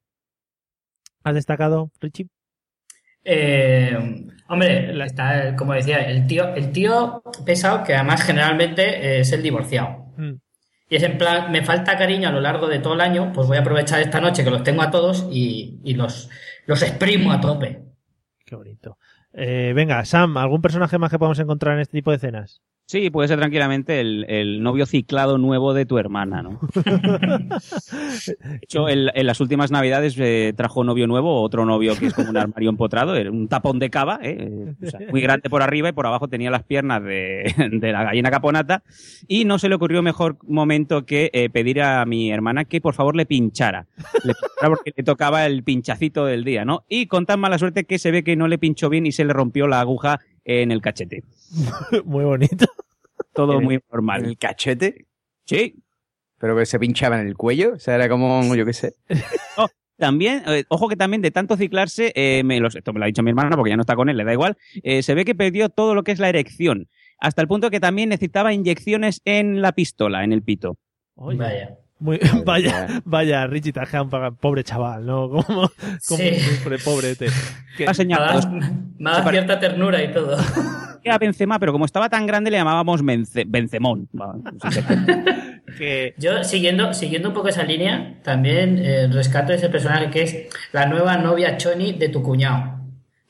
A: ¿Has destacado, Richie?
B: Eh, hombre, está, como decía, el tío, el tío pesado, que además generalmente es el divorciado.
A: Mm.
B: Y es en plan, me falta cariño a lo largo de todo el año, pues voy a aprovechar esta noche que los tengo a todos y, y los, los exprimo a tope.
A: Qué bonito. Eh, venga, Sam, ¿algún personaje más que podamos encontrar en este tipo de cenas?
C: Sí, puede ser tranquilamente el, el novio ciclado nuevo de tu hermana, ¿no? *laughs* De hecho, en, en las últimas navidades eh, trajo novio nuevo, otro novio que es como un armario empotrado, un tapón de cava, ¿eh? O sea, muy grande por arriba y por abajo tenía las piernas de, *laughs* de la gallina caponata. Y no se le ocurrió mejor momento que eh, pedir a mi hermana que por favor le pinchara. Le pinchara porque le tocaba el pinchacito del día, ¿no? Y con tan mala suerte que se ve que no le pinchó bien y se le rompió la aguja en el cachete. *laughs*
A: Muy bonito.
C: Todo
E: ¿En-
C: muy
E: ¿En
C: normal.
E: el cachete?
C: Sí,
E: Pero que se pinchaba en el cuello. O sea, era como, yo qué sé. *laughs*
C: También, eh, ojo que también de tanto ciclarse, eh, me lo- esto me lo ha dicho mi hermana porque ya no está con él, le da igual, eh, se ve que perdió todo lo que es la erección, hasta el punto que también necesitaba inyecciones en la pistola, en el pito.
A: Oye,
B: Vaya.
A: Muy- *laughs* vaya, vaya, Richie Tajan, pobre chaval, ¿no? *laughs* Como, como
B: Sí.
A: sufre, pobrete. Que-
C: Ha
B: Me
C: señalado
B: da, me da cierta ternura y todo. *laughs*
C: a Benzema, pero como estaba tan grande le llamábamos Bence- Benzemón.
A: Que
B: Yo, siguiendo, siguiendo un poco esa línea, también eh, rescato ese personaje que es la nueva novia Choni de tu cuñado.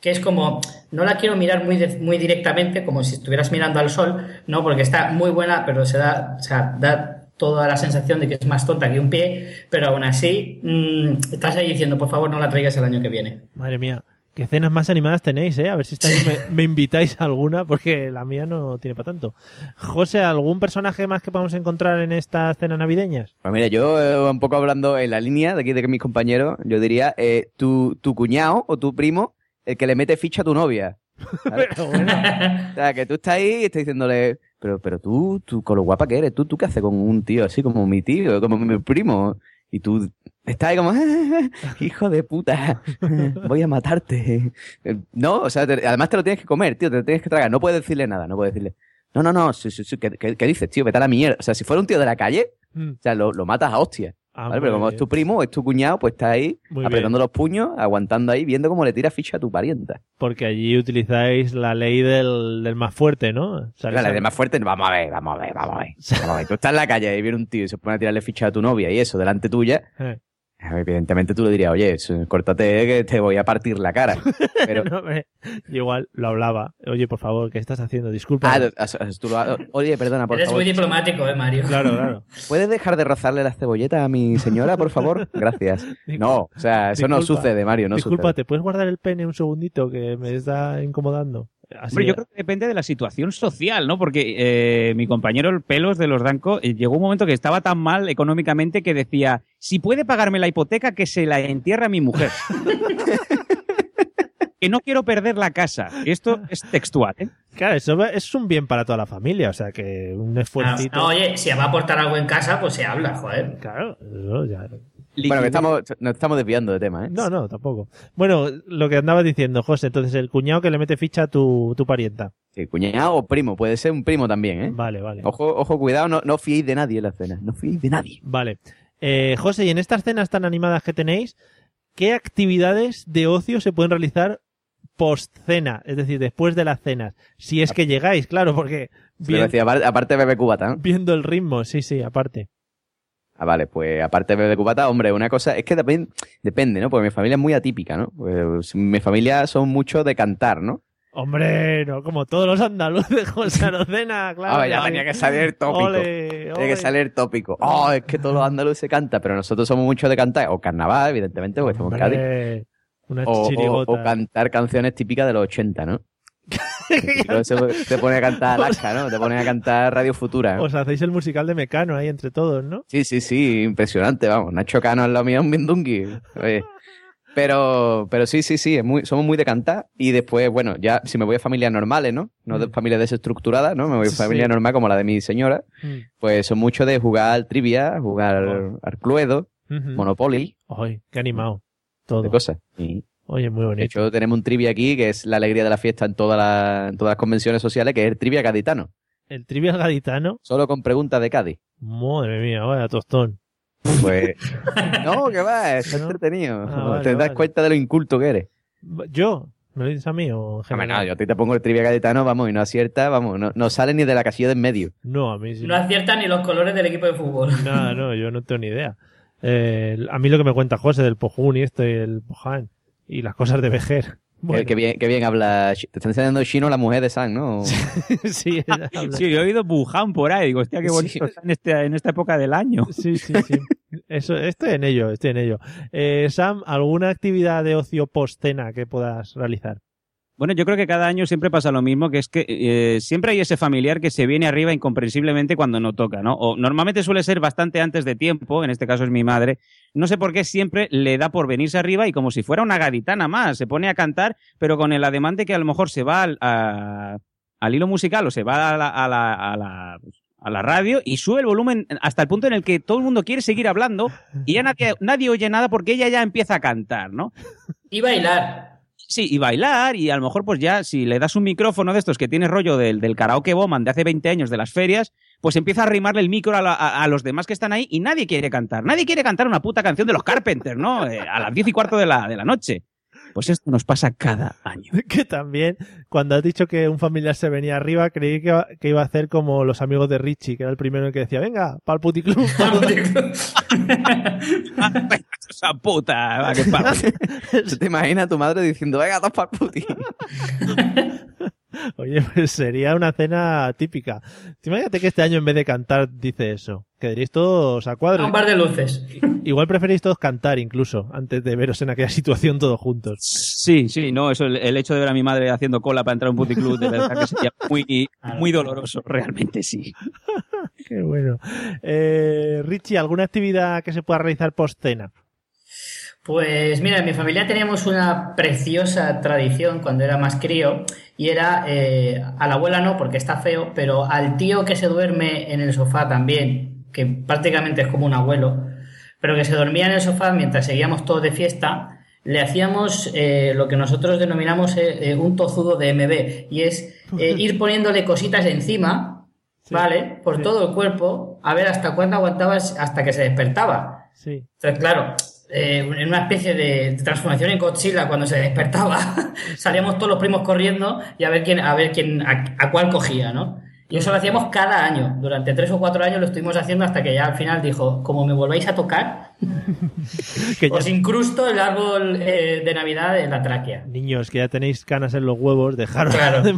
B: Que es como, no la quiero mirar muy, de- muy directamente, como si estuvieras mirando al sol, ¿no? Porque está muy buena, pero se da, o sea, da toda la sensación de que es más tonta que un pie, pero aún así, mm, estás ahí diciendo, por favor, no la traigas el año que viene.
A: Madre mía, qué cenas más animadas tenéis, ¿eh? A ver si esta vez me, *laughs* me invitáis a alguna, porque la mía no tiene para tanto. José, ¿algún personaje más que podamos encontrar en estas cenas navideñas?
E: Pues mira, yo eh, un poco hablando en la línea de aquí de que mis compañeros, yo diría, eh, tu, tu cuñado o tu primo, el que le mete ficha a tu novia. *laughs*
A: bueno,
E: O sea, que tú estás ahí y estás diciéndole, pero, pero tú, tú, con lo guapa que eres, tú, tú qué haces con un tío así como mi tío, como mi primo. Y tú estás ahí como, *laughs* hijo de puta, *laughs* voy a matarte. Eh, No, o sea, te- además te lo tienes que comer, tío, te lo tienes que tragar. No puedes decirle nada, no puedes decirle, no, no, no, ¿qué, qué- qué dices, tío? Vete a la mierda. O sea, si fuera un tío de la calle,
A: Mm.
E: o sea, lo, lo matas a hostia.
A: Ah,
E: ¿vale? Pero como es tu primo, es tu cuñado, pues está ahí
A: Muy
E: apretando
A: bien.
E: los puños, aguantando ahí, viendo cómo le tira ficha a tu parienta.
A: porque allí utilizáis la ley del, del más fuerte, ¿no? O sea,
E: la de más fuerte, vamos a ver, vamos a ver, vamos a ver. Vamos a ver. Tú estás en la calle y viene un tío y se pone a tirarle ficha a tu novia y eso delante tuya.
A: Eh.
E: Evidentemente tú le dirías, oye, córtate que te voy a partir la cara. *laughs* Pero,
A: No, igual lo hablaba. Oye, por favor, ¿qué estás haciendo? Disculpa.
E: ah, tú lo- oye, perdona, por
B: Eres
E: favor.
B: muy diplomático, ¿eh, Mario?
A: Claro, claro.
E: ¿Puedes dejar de rozarle las cebolletas a mi señora, por favor? Gracias. No, o sea, eso no sucede, Mario, no
A: Disculpa,
E: sucede.
A: ¿te puedes guardar el pene un segundito que me está incomodando? Así-
C: Hombre, yo creo que depende de la situación social, ¿no? Porque eh, mi compañero el Pelos de los Danco eh, llegó un momento que estaba tan mal económicamente que decía, si puede pagarme la hipoteca, que se la entierra a mi mujer. *laughs* que no quiero perder la casa. Esto es textual, ¿eh?
A: Claro, eso va- es un bien para toda la familia, o sea que un
B: Ah,
A: esfuercito.
B: no, oye, si va a aportar algo en casa, pues se habla, joder.
A: Claro, eso ya.
E: Bueno, que estamos, nos estamos desviando de tema, ¿eh?
A: No, no, tampoco. Bueno, lo que andabas diciendo, José, entonces el cuñado que le mete ficha a tu, tu parienta.
E: Sí, cuñado o primo, puede ser un primo también, ¿eh?
A: Vale, vale.
E: Ojo, ojo, cuidado, no, no fiéis de nadie en la cena. No fiéis de nadie.
A: Vale. Eh, José, y en estas cenas tan animadas que tenéis, ¿qué actividades de ocio se pueden realizar post cena? Es decir, después de las cenas. Si es que llegáis, claro, porque bien-
E: decía, aparte, aparte bebe cubata, ¿no?
A: viendo el ritmo, sí, sí, aparte.
E: Ah, vale, pues aparte de cubata, hombre, una cosa, es que también depende, ¿no? Porque mi familia es muy atípica, ¿no? Pues, mi familia son muchos de cantar, ¿no?
A: Hombre, no, como todos los andaluces, *laughs* José Arocena, claro.
E: Ah, ya tenía que salir tópico.
A: Ole,
E: Tiene
A: ole.
E: que salir tópico. Oh, es que todos los andaluces cantan, pero nosotros somos muchos de cantar. O carnaval, evidentemente, porque estamos en Cádiz.
A: Una
E: O, o cantar canciones típicas de los 80, ¿no? Se pone a cantar *laughs* Alaska, ¿no? Te pone a cantar Radio Futura. ¿no?
A: Os hacéis el musical de Mecano ahí entre todos, ¿no?
E: Sí, sí, sí, impresionante, vamos. Nacho Cano al lado mío es un bindungui. Oye. Pero, pero sí, sí, sí, es muy, somos muy de cantar. Y después, bueno, ya si me voy a familias normales, ¿no? No de
A: Mm.
E: familias desestructuradas, ¿no? Me voy a
A: Sí.
E: familia normal como la de mi señora.
A: Mm.
E: Pues son mucho de jugar al trivia, jugar
A: Oh.
E: al Cluedo. Monopoly,
A: Ay, qué animado. Todo.
E: de cosas. Y,
A: Oye, muy
E: de
A: bonito.
E: hecho, tenemos un trivia aquí que es la alegría de la fiesta en, toda la- en todas las convenciones sociales, que es el trivia gaditano.
A: El trivial gaditano.
E: Solo con preguntas de Cádiz.
A: Madre mía, vaya tostón.
E: Pues. *laughs* no, que va, está
A: No.
E: entretenido.
A: Ah, vale,
E: te das
A: vale.
E: cuenta de lo inculto que eres.
A: ¿Yo? ¿Me lo dices a mí o en general?
E: no, yo a ti te pongo el trivia gaditano, vamos, y no acierta, vamos, no, no sale ni de la casilla de en medio.
A: No, a mí sí.
B: No acierta ni los colores del equipo de fútbol.
A: Nada, no, yo no tengo ni idea. Eh, a mí lo que me cuenta José del Pojún y esto y el Poján y las cosas de Vejer. Bueno.
E: Qué, bien, qué bien habla. Te está enseñando chino la mujer de Sam, ¿no? *laughs*
A: sí, *laughs*
C: Sí, yo he oído Wuhan por ahí. Digo, hostia, qué bonito
E: Sí.
C: está en, este- en esta época del año.
A: Sí, sí, sí. *laughs* Eso, estoy en ello, estoy en ello. Eh, Sam, ¿alguna actividad de ocio post-cena que puedas realizar?
C: Bueno, yo creo que cada año siempre pasa lo mismo, que es que eh, siempre hay ese familiar que se viene arriba incomprensiblemente cuando no toca, ¿no? O normalmente suele ser bastante antes de tiempo, en este caso es mi madre. No sé por qué siempre le da por venirse arriba y como si fuera una gaditana más, se pone a cantar, pero con el ademán de que a lo mejor se va al, al hilo musical o se va a la, a la- a la- a la radio y sube el volumen hasta el punto en el que todo el mundo quiere seguir hablando y ya nadie, nadie oye nada porque ella ya empieza a cantar, ¿no?
B: Y bailar.
C: Sí, y bailar, y a lo mejor, pues ya, si le das un micrófono de estos que tiene rollo del, del karaoke Boman de hace 20 años de las ferias, pues empieza a arrimarle el micro a, la- a- los demás que están ahí y nadie quiere cantar. Nadie quiere cantar una puta canción de los Carpenters, ¿no? Eh, a las 10 y cuarto de la, de la noche. Pues esto nos pasa cada año. *laughs*
A: Que también, cuando has dicho que un familiar se venía arriba, creí que iba, que iba a hacer como los amigos de Richie, que era el primero en el que decía, venga, pa'l puticlub. *laughs* *laughs*
C: Esa puta, va, que pa-
E: ¿Tú te imaginas a tu madre diciendo, venga, dos para puti?
A: Oye, *laughs* pues sería una cena típica. Imagínate que este año en vez de cantar dice eso. Quedaréis todos a cuadro.
B: Un par de luces.
A: Igual preferís todos cantar incluso, antes de veros en aquella situación todos juntos.
C: Sí, sí, no, eso, el, el hecho de ver a mi madre haciendo cola para entrar a un puticlub, de verdad que sería muy, muy doloroso, realmente sí. *laughs*
A: Qué bueno. Eh, Richie, ¿alguna actividad que se pueda realizar post-cena?
B: Pues mira, en mi familia teníamos una preciosa tradición cuando era más crío y era eh, a la abuela no porque está feo, pero al tío que se duerme en el sofá también, que prácticamente es como un abuelo, pero que se dormía en el sofá mientras seguíamos todos de fiesta, le hacíamos eh, lo que nosotros denominamos eh, eh, un tozudo de MB y es eh, *laughs* ir poniéndole cositas encima, ¿vale? Por todo el cuerpo, a ver hasta cuándo aguantabas hasta que se despertaba.
A: Sí.
B: Entonces, claro, eh, en una especie de transformación en Godzilla cuando se despertaba, *laughs* salíamos todos los primos corriendo y a ver quién, a ver quién, a, cuál cogía, ¿no? Y eso lo hacíamos cada año. Durante tres o cuatro años lo estuvimos haciendo hasta que ya al final dijo, como me volváis a tocar, *laughs*
A: Que ya-
B: os incrusto el árbol eh, de Navidad en la tráquea.
A: Niños, que ya tenéis canas en los huevos, dejaros
B: Claro. *laughs*
A: de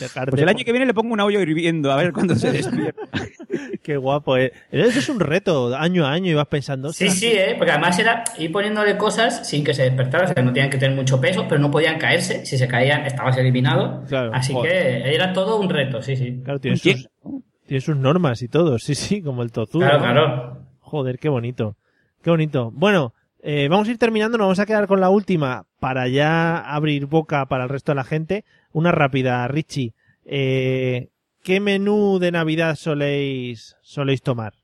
A: dejar
C: Pues
A: de-
C: el año que viene le pongo una olla hirviendo, a ver cuándo se *laughs* despierta.
A: Qué guapo, eh. Eso es un reto, año a año, y vas pensando.
B: Sí,
A: "Ostras,
B: sí, ¿eh? porque además era ir poniéndole cosas sin que se despertara, o sea, no tenían que tener mucho peso, pero no podían caerse. Si se caían, estabas eliminado.
A: Claro,
B: Así
A: joder.
B: que era todo un reto, sí, sí.
A: Claro, tiene sus, tiene sus normas y todo, sí, sí, como el tozudo.
B: Claro,
A: ¿no?
B: claro.
A: Joder, qué bonito. Qué bonito. Bueno, eh, vamos a ir terminando, nos vamos a quedar con la última para ya abrir boca para el resto de la gente. Una rápida, Richie. Eh, ¿Qué menú de Navidad soléis, soléis tomar?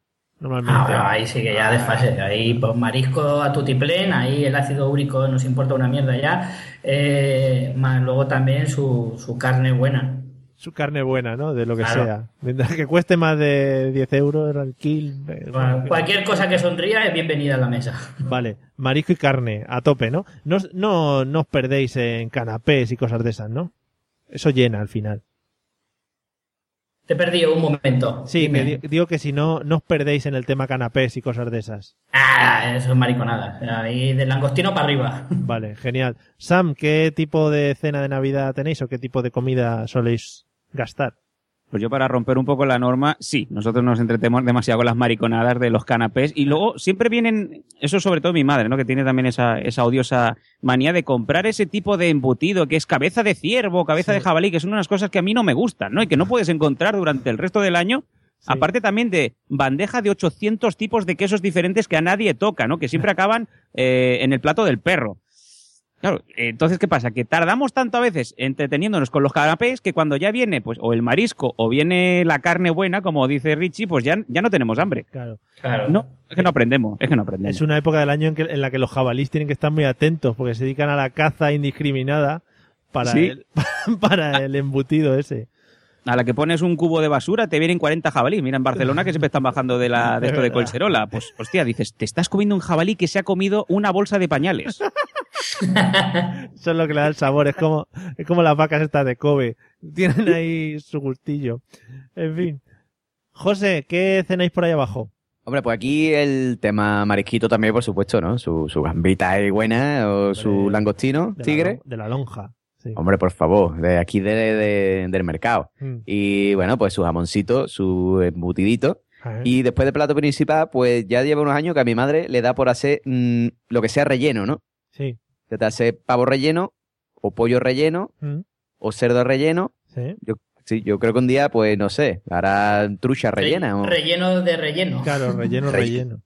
A: Normalmente.
B: Ah, ahí sí que ya desfase. Ahí, pues marisco a tutiplén, ahí el ácido úrico nos importa una mierda ya. Eh, más luego también su, su carne buena.
A: Su carne buena, ¿no? De lo que
B: Claro.
A: sea. Mientras que cueste más de 10 euros el kill. eh,
B: Bueno, cualquier cosa que sonría es bienvenida a la mesa.
A: Vale, marisco y carne, a tope, ¿no? No, os- no, no os perdéis en canapés y cosas de esas, ¿no? Eso llena al final.
B: Te he perdido un momento.
A: Sí,
B: Dime.
A: que di- digo que si no, no os perdéis en el tema canapés y cosas de esas.
B: Ah, eso es mariconada. Ahí del langostino para arriba.
A: Vale, genial. Sam, ¿qué tipo de cena de Navidad tenéis o qué tipo de comida soléis gastar?
C: Pues yo para romper un poco la norma, sí, nosotros nos entretenemos demasiado con las mariconadas de los canapés y luego siempre vienen, eso sobre todo mi madre, ¿no? Que tiene también esa, esa odiosa manía de comprar ese tipo de embutido que es cabeza de ciervo, cabeza de jabalí, que son unas cosas que a mí no me gustan, ¿no? Y que no puedes encontrar durante el resto del año. Aparte también de bandeja de 800 tipos de quesos diferentes que a nadie toca, ¿no? Que siempre acaban eh, en el plato del perro. Claro, entonces, ¿qué pasa? Que tardamos tanto a veces entreteniéndonos con los canapés que cuando ya viene, pues, o el marisco o viene la carne buena, como dice Richie, pues ya, ya no tenemos hambre.
A: Claro.
B: Claro.
C: No, es que no aprendemos, es que no aprendemos.
A: Es una época del año en, que- en la que los jabalíes tienen que estar muy atentos porque se dedican a la caza indiscriminada para,
C: Sí.
A: el, *laughs* para el embutido ese.
C: A la que pones un cubo de basura te vienen 40 jabalíes. Mira, en Barcelona que siempre están bajando de, la, *laughs* de
A: Es
C: esto de. Colserola. Pues, hostia, dices, te estás comiendo un jabalí que se ha comido una bolsa de pañales. *laughs*
A: Eso es lo que le da el sabor. Es como, es como las vacas estas de Kobe. Tienen ahí su gustillo. En fin. José, ¿qué cenáis por ahí abajo?
E: Hombre, pues aquí el tema marisquito también, por supuesto, ¿no? Su, su gambita ahí buena o su langostino,
A: De
E: tigre.
A: de la lonja. Sí.
E: Hombre, por favor, de aquí de, de- del mercado.
A: Mm.
E: Y bueno, pues su jamoncito, su embutidito. Y después del plato principal, pues ya lleva unos años que a mi madre le da por hacer mm, lo que sea relleno, ¿no?
A: Sí.
E: Se te hace pavo relleno, o pollo relleno,
A: Mm.
E: o cerdo relleno.
A: Sí.
E: Yo, sí, yo creo que un día, pues no sé, hará trucha rellena. o...
B: Relleno de relleno.
A: Claro, relleno, *laughs*
E: Relleno.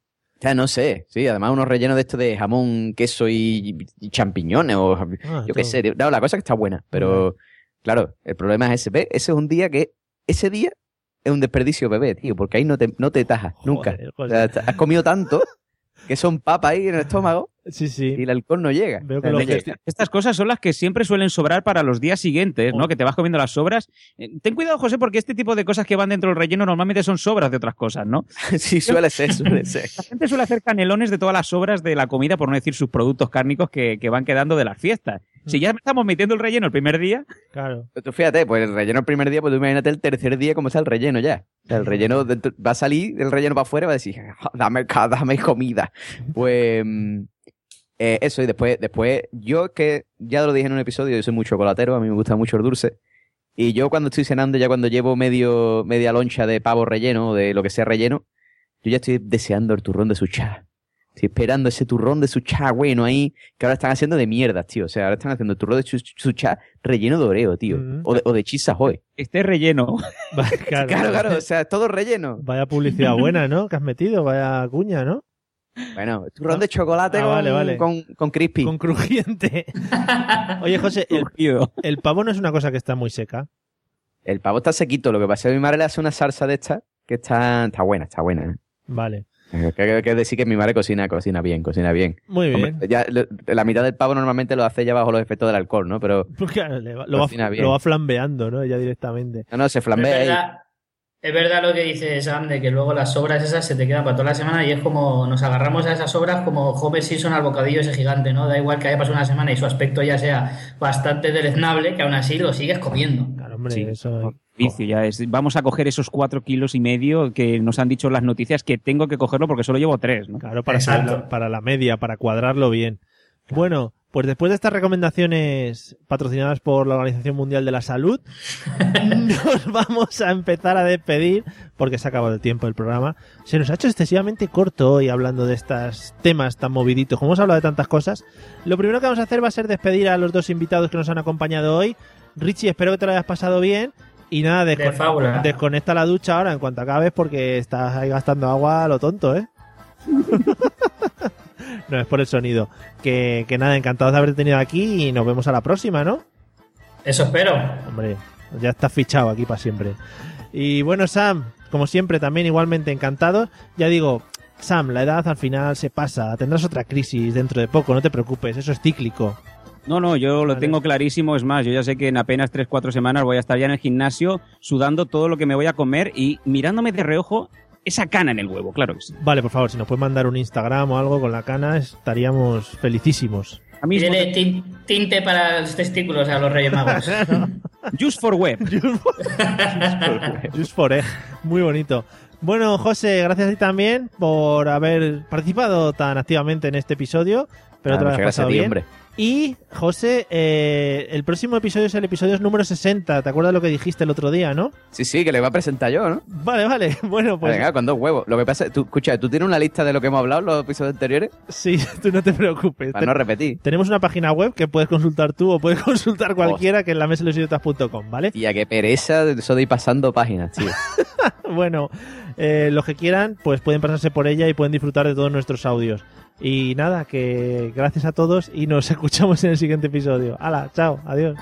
E: No sé, sí, además unos rellenos de esto de jamón, queso y, y champiñones o
A: Ah,
E: yo qué sé. No, la cosa que está buena, pero claro, el problema es ese. ¿ves? Ese es un día que, ese día es un desperdicio bebé, tío, porque ahí no te, no te tajas, nunca.
A: Joder,
E: O sea, has comido tanto que son papas ahí en el estómago
A: Sí, sí.
E: y el alcohol no llega.
A: Veo
E: O sea,
A: que
E: no
A: lo
E: llega.
A: gesti-
C: Estas cosas son las que siempre suelen sobrar para los días siguientes, ¿no? Que te vas comiendo las sobras. Eh, Ten cuidado, José, porque este tipo de cosas que van dentro del relleno normalmente son sobras de otras cosas, ¿no? *laughs*
E: sí, suele ser, suele ser.
C: La gente suele hacer canelones de todas las sobras de la comida, por no decir sus productos cárnicos que, que van quedando de las fiestas. Si ya estamos metiendo el relleno el primer día,
A: Claro.
E: Tú fíjate, pues el relleno el primer día, pues tú imagínate el tercer día cómo está el relleno ya. O sea, el relleno dentro- va a salir el relleno para afuera y va a decir, "Ja, dame, dame comida. Pues eh, eso, y después, después, yo que ya lo dije en un episodio, yo soy muy chocolatero, a mí me gusta mucho el dulce. Y yo cuando estoy cenando, ya cuando llevo medio, media loncha de pavo relleno, o de lo que sea relleno, yo ya estoy deseando el turrón de su cha. Estoy esperando ese turrón de su cha bueno ahí, que ahora están haciendo de mierda, tío. O sea, ahora están haciendo el turrón de su, su cha relleno de oreo, tío.
A: Mm.
E: O de, o de chisa hoy.
C: este relleno. *laughs*
A: Va- *laughs* claro,
E: Claro, claro, o sea, todo relleno.
A: Vaya publicidad buena, ¿no? Que has metido, vaya cuña, ¿no?
E: Bueno, turrón de chocolate
A: Ah,
E: con,
A: vale, vale.
E: con, con crispy.
A: Con crujiente. *laughs* Oye, José, el, el pavo no es una cosa que está muy seca.
E: El pavo está sequito, lo que pasa es que mi madre le hace una salsa de esta que está, está buena, está buena. ¿eh?
A: Vale.
E: Hay que, que decir que mi madre cocina, cocina bien, cocina bien.
A: Muy bien.
E: Hombre, ya, la mitad del pavo normalmente lo hace ya bajo los efectos del alcohol, ¿no? Pero *laughs*
A: va- lo, va,
E: Cocina bien.
A: lo va flambeando, ¿no? Ya directamente.
E: no, no, se flambea
B: es
E: ahí.
B: verdad, es verdad lo que dice Sam, de que luego las sobras esas se te quedan para toda la semana y es como nos agarramos a esas sobras como Homer Simpson al bocadillo ese gigante, ¿no? Da igual que haya pasado una semana y su aspecto ya sea bastante deleznable, que aún así lo sigues comiendo.
A: Claro, hombre,
C: Sí.
A: eso.
C: Vicio, ya es. Vamos a coger esos cuatro kilos y medio que nos han dicho las noticias que tengo que cogerlo porque solo llevo tres, ¿no?
A: Claro, para, la- para la media, para cuadrarlo bien. Bueno, pues después de estas recomendaciones patrocinadas por la Organización Mundial de la Salud, *laughs* nos vamos a empezar a despedir porque se ha acabado el tiempo del programa. Se nos ha hecho excesivamente corto hoy hablando de estos temas tan moviditos. Como hemos hablado de tantas cosas, lo primero que vamos a hacer va a ser despedir a los dos invitados que nos han acompañado hoy. Richie, espero que te lo hayas pasado bien. Y nada,
B: De
A: descon-
B: fábula.
A: desconecta la ducha ahora en cuanto acabes porque estás ahí gastando agua a lo tonto, ¿eh? *laughs* no, es por el sonido. Que, que nada, encantados de haberte tenido aquí y nos vemos a la próxima, ¿no?
B: Eso espero.
A: Hombre, ya estás fichado aquí para siempre. Y bueno, Sam, como siempre, también igualmente encantado. Ya digo, Sam, la edad al final se pasa. Tendrás otra crisis dentro de poco, no te preocupes, eso es cíclico.
C: No, no, yo lo
A: Vale.
C: tengo clarísimo. Es más, yo ya sé que en apenas 3-4 semanas voy a estar ya en el gimnasio sudando todo lo que me voy a comer y mirándome de reojo esa cana en el huevo, claro que sí.
A: Vale, por favor, si nos puedes mandar un Instagram o algo con la cana, estaríamos felicísimos.
C: A mí
B: tin- tinte para los testículos a los Reyes Magos. *laughs* *laughs*
C: Just for Web.
A: Just for egg. Muy bonito. Bueno, José, gracias a ti también por haber participado tan activamente en este episodio. Pero
E: Ah,
A: te lo
E: muchas
A: has
E: gracias a
A: pasado
E: ti,
A: bien.
E: hombre.
A: Y, José, eh, el próximo episodio es el episodio número 60. ¿Te acuerdas lo que dijiste el otro día, no?
E: Sí, sí, que le va a presentar yo, ¿no?
A: Vale, vale. *laughs* Bueno, pues
E: Venga, con dos huevos. Lo que pasa es, tú, escucha, ¿tú tienes una lista de lo que hemos hablado en los episodios anteriores?
A: sí, *laughs* tú no te preocupes.
E: Para no repetir.
A: Tenemos una página web que puedes consultar tú o puedes *laughs* consultar cualquiera que es la mesalosidiotas.com, ¿vale?
E: Tía, qué pereza de eso de ir pasando páginas, tío.
A: bueno, eh, los que quieran, pues pueden pasarse por ella y pueden disfrutar de todos nuestros audios. Y nada, que gracias a todos y nos *laughs* escuchamos en el siguiente episodio. Hala, chao, adiós.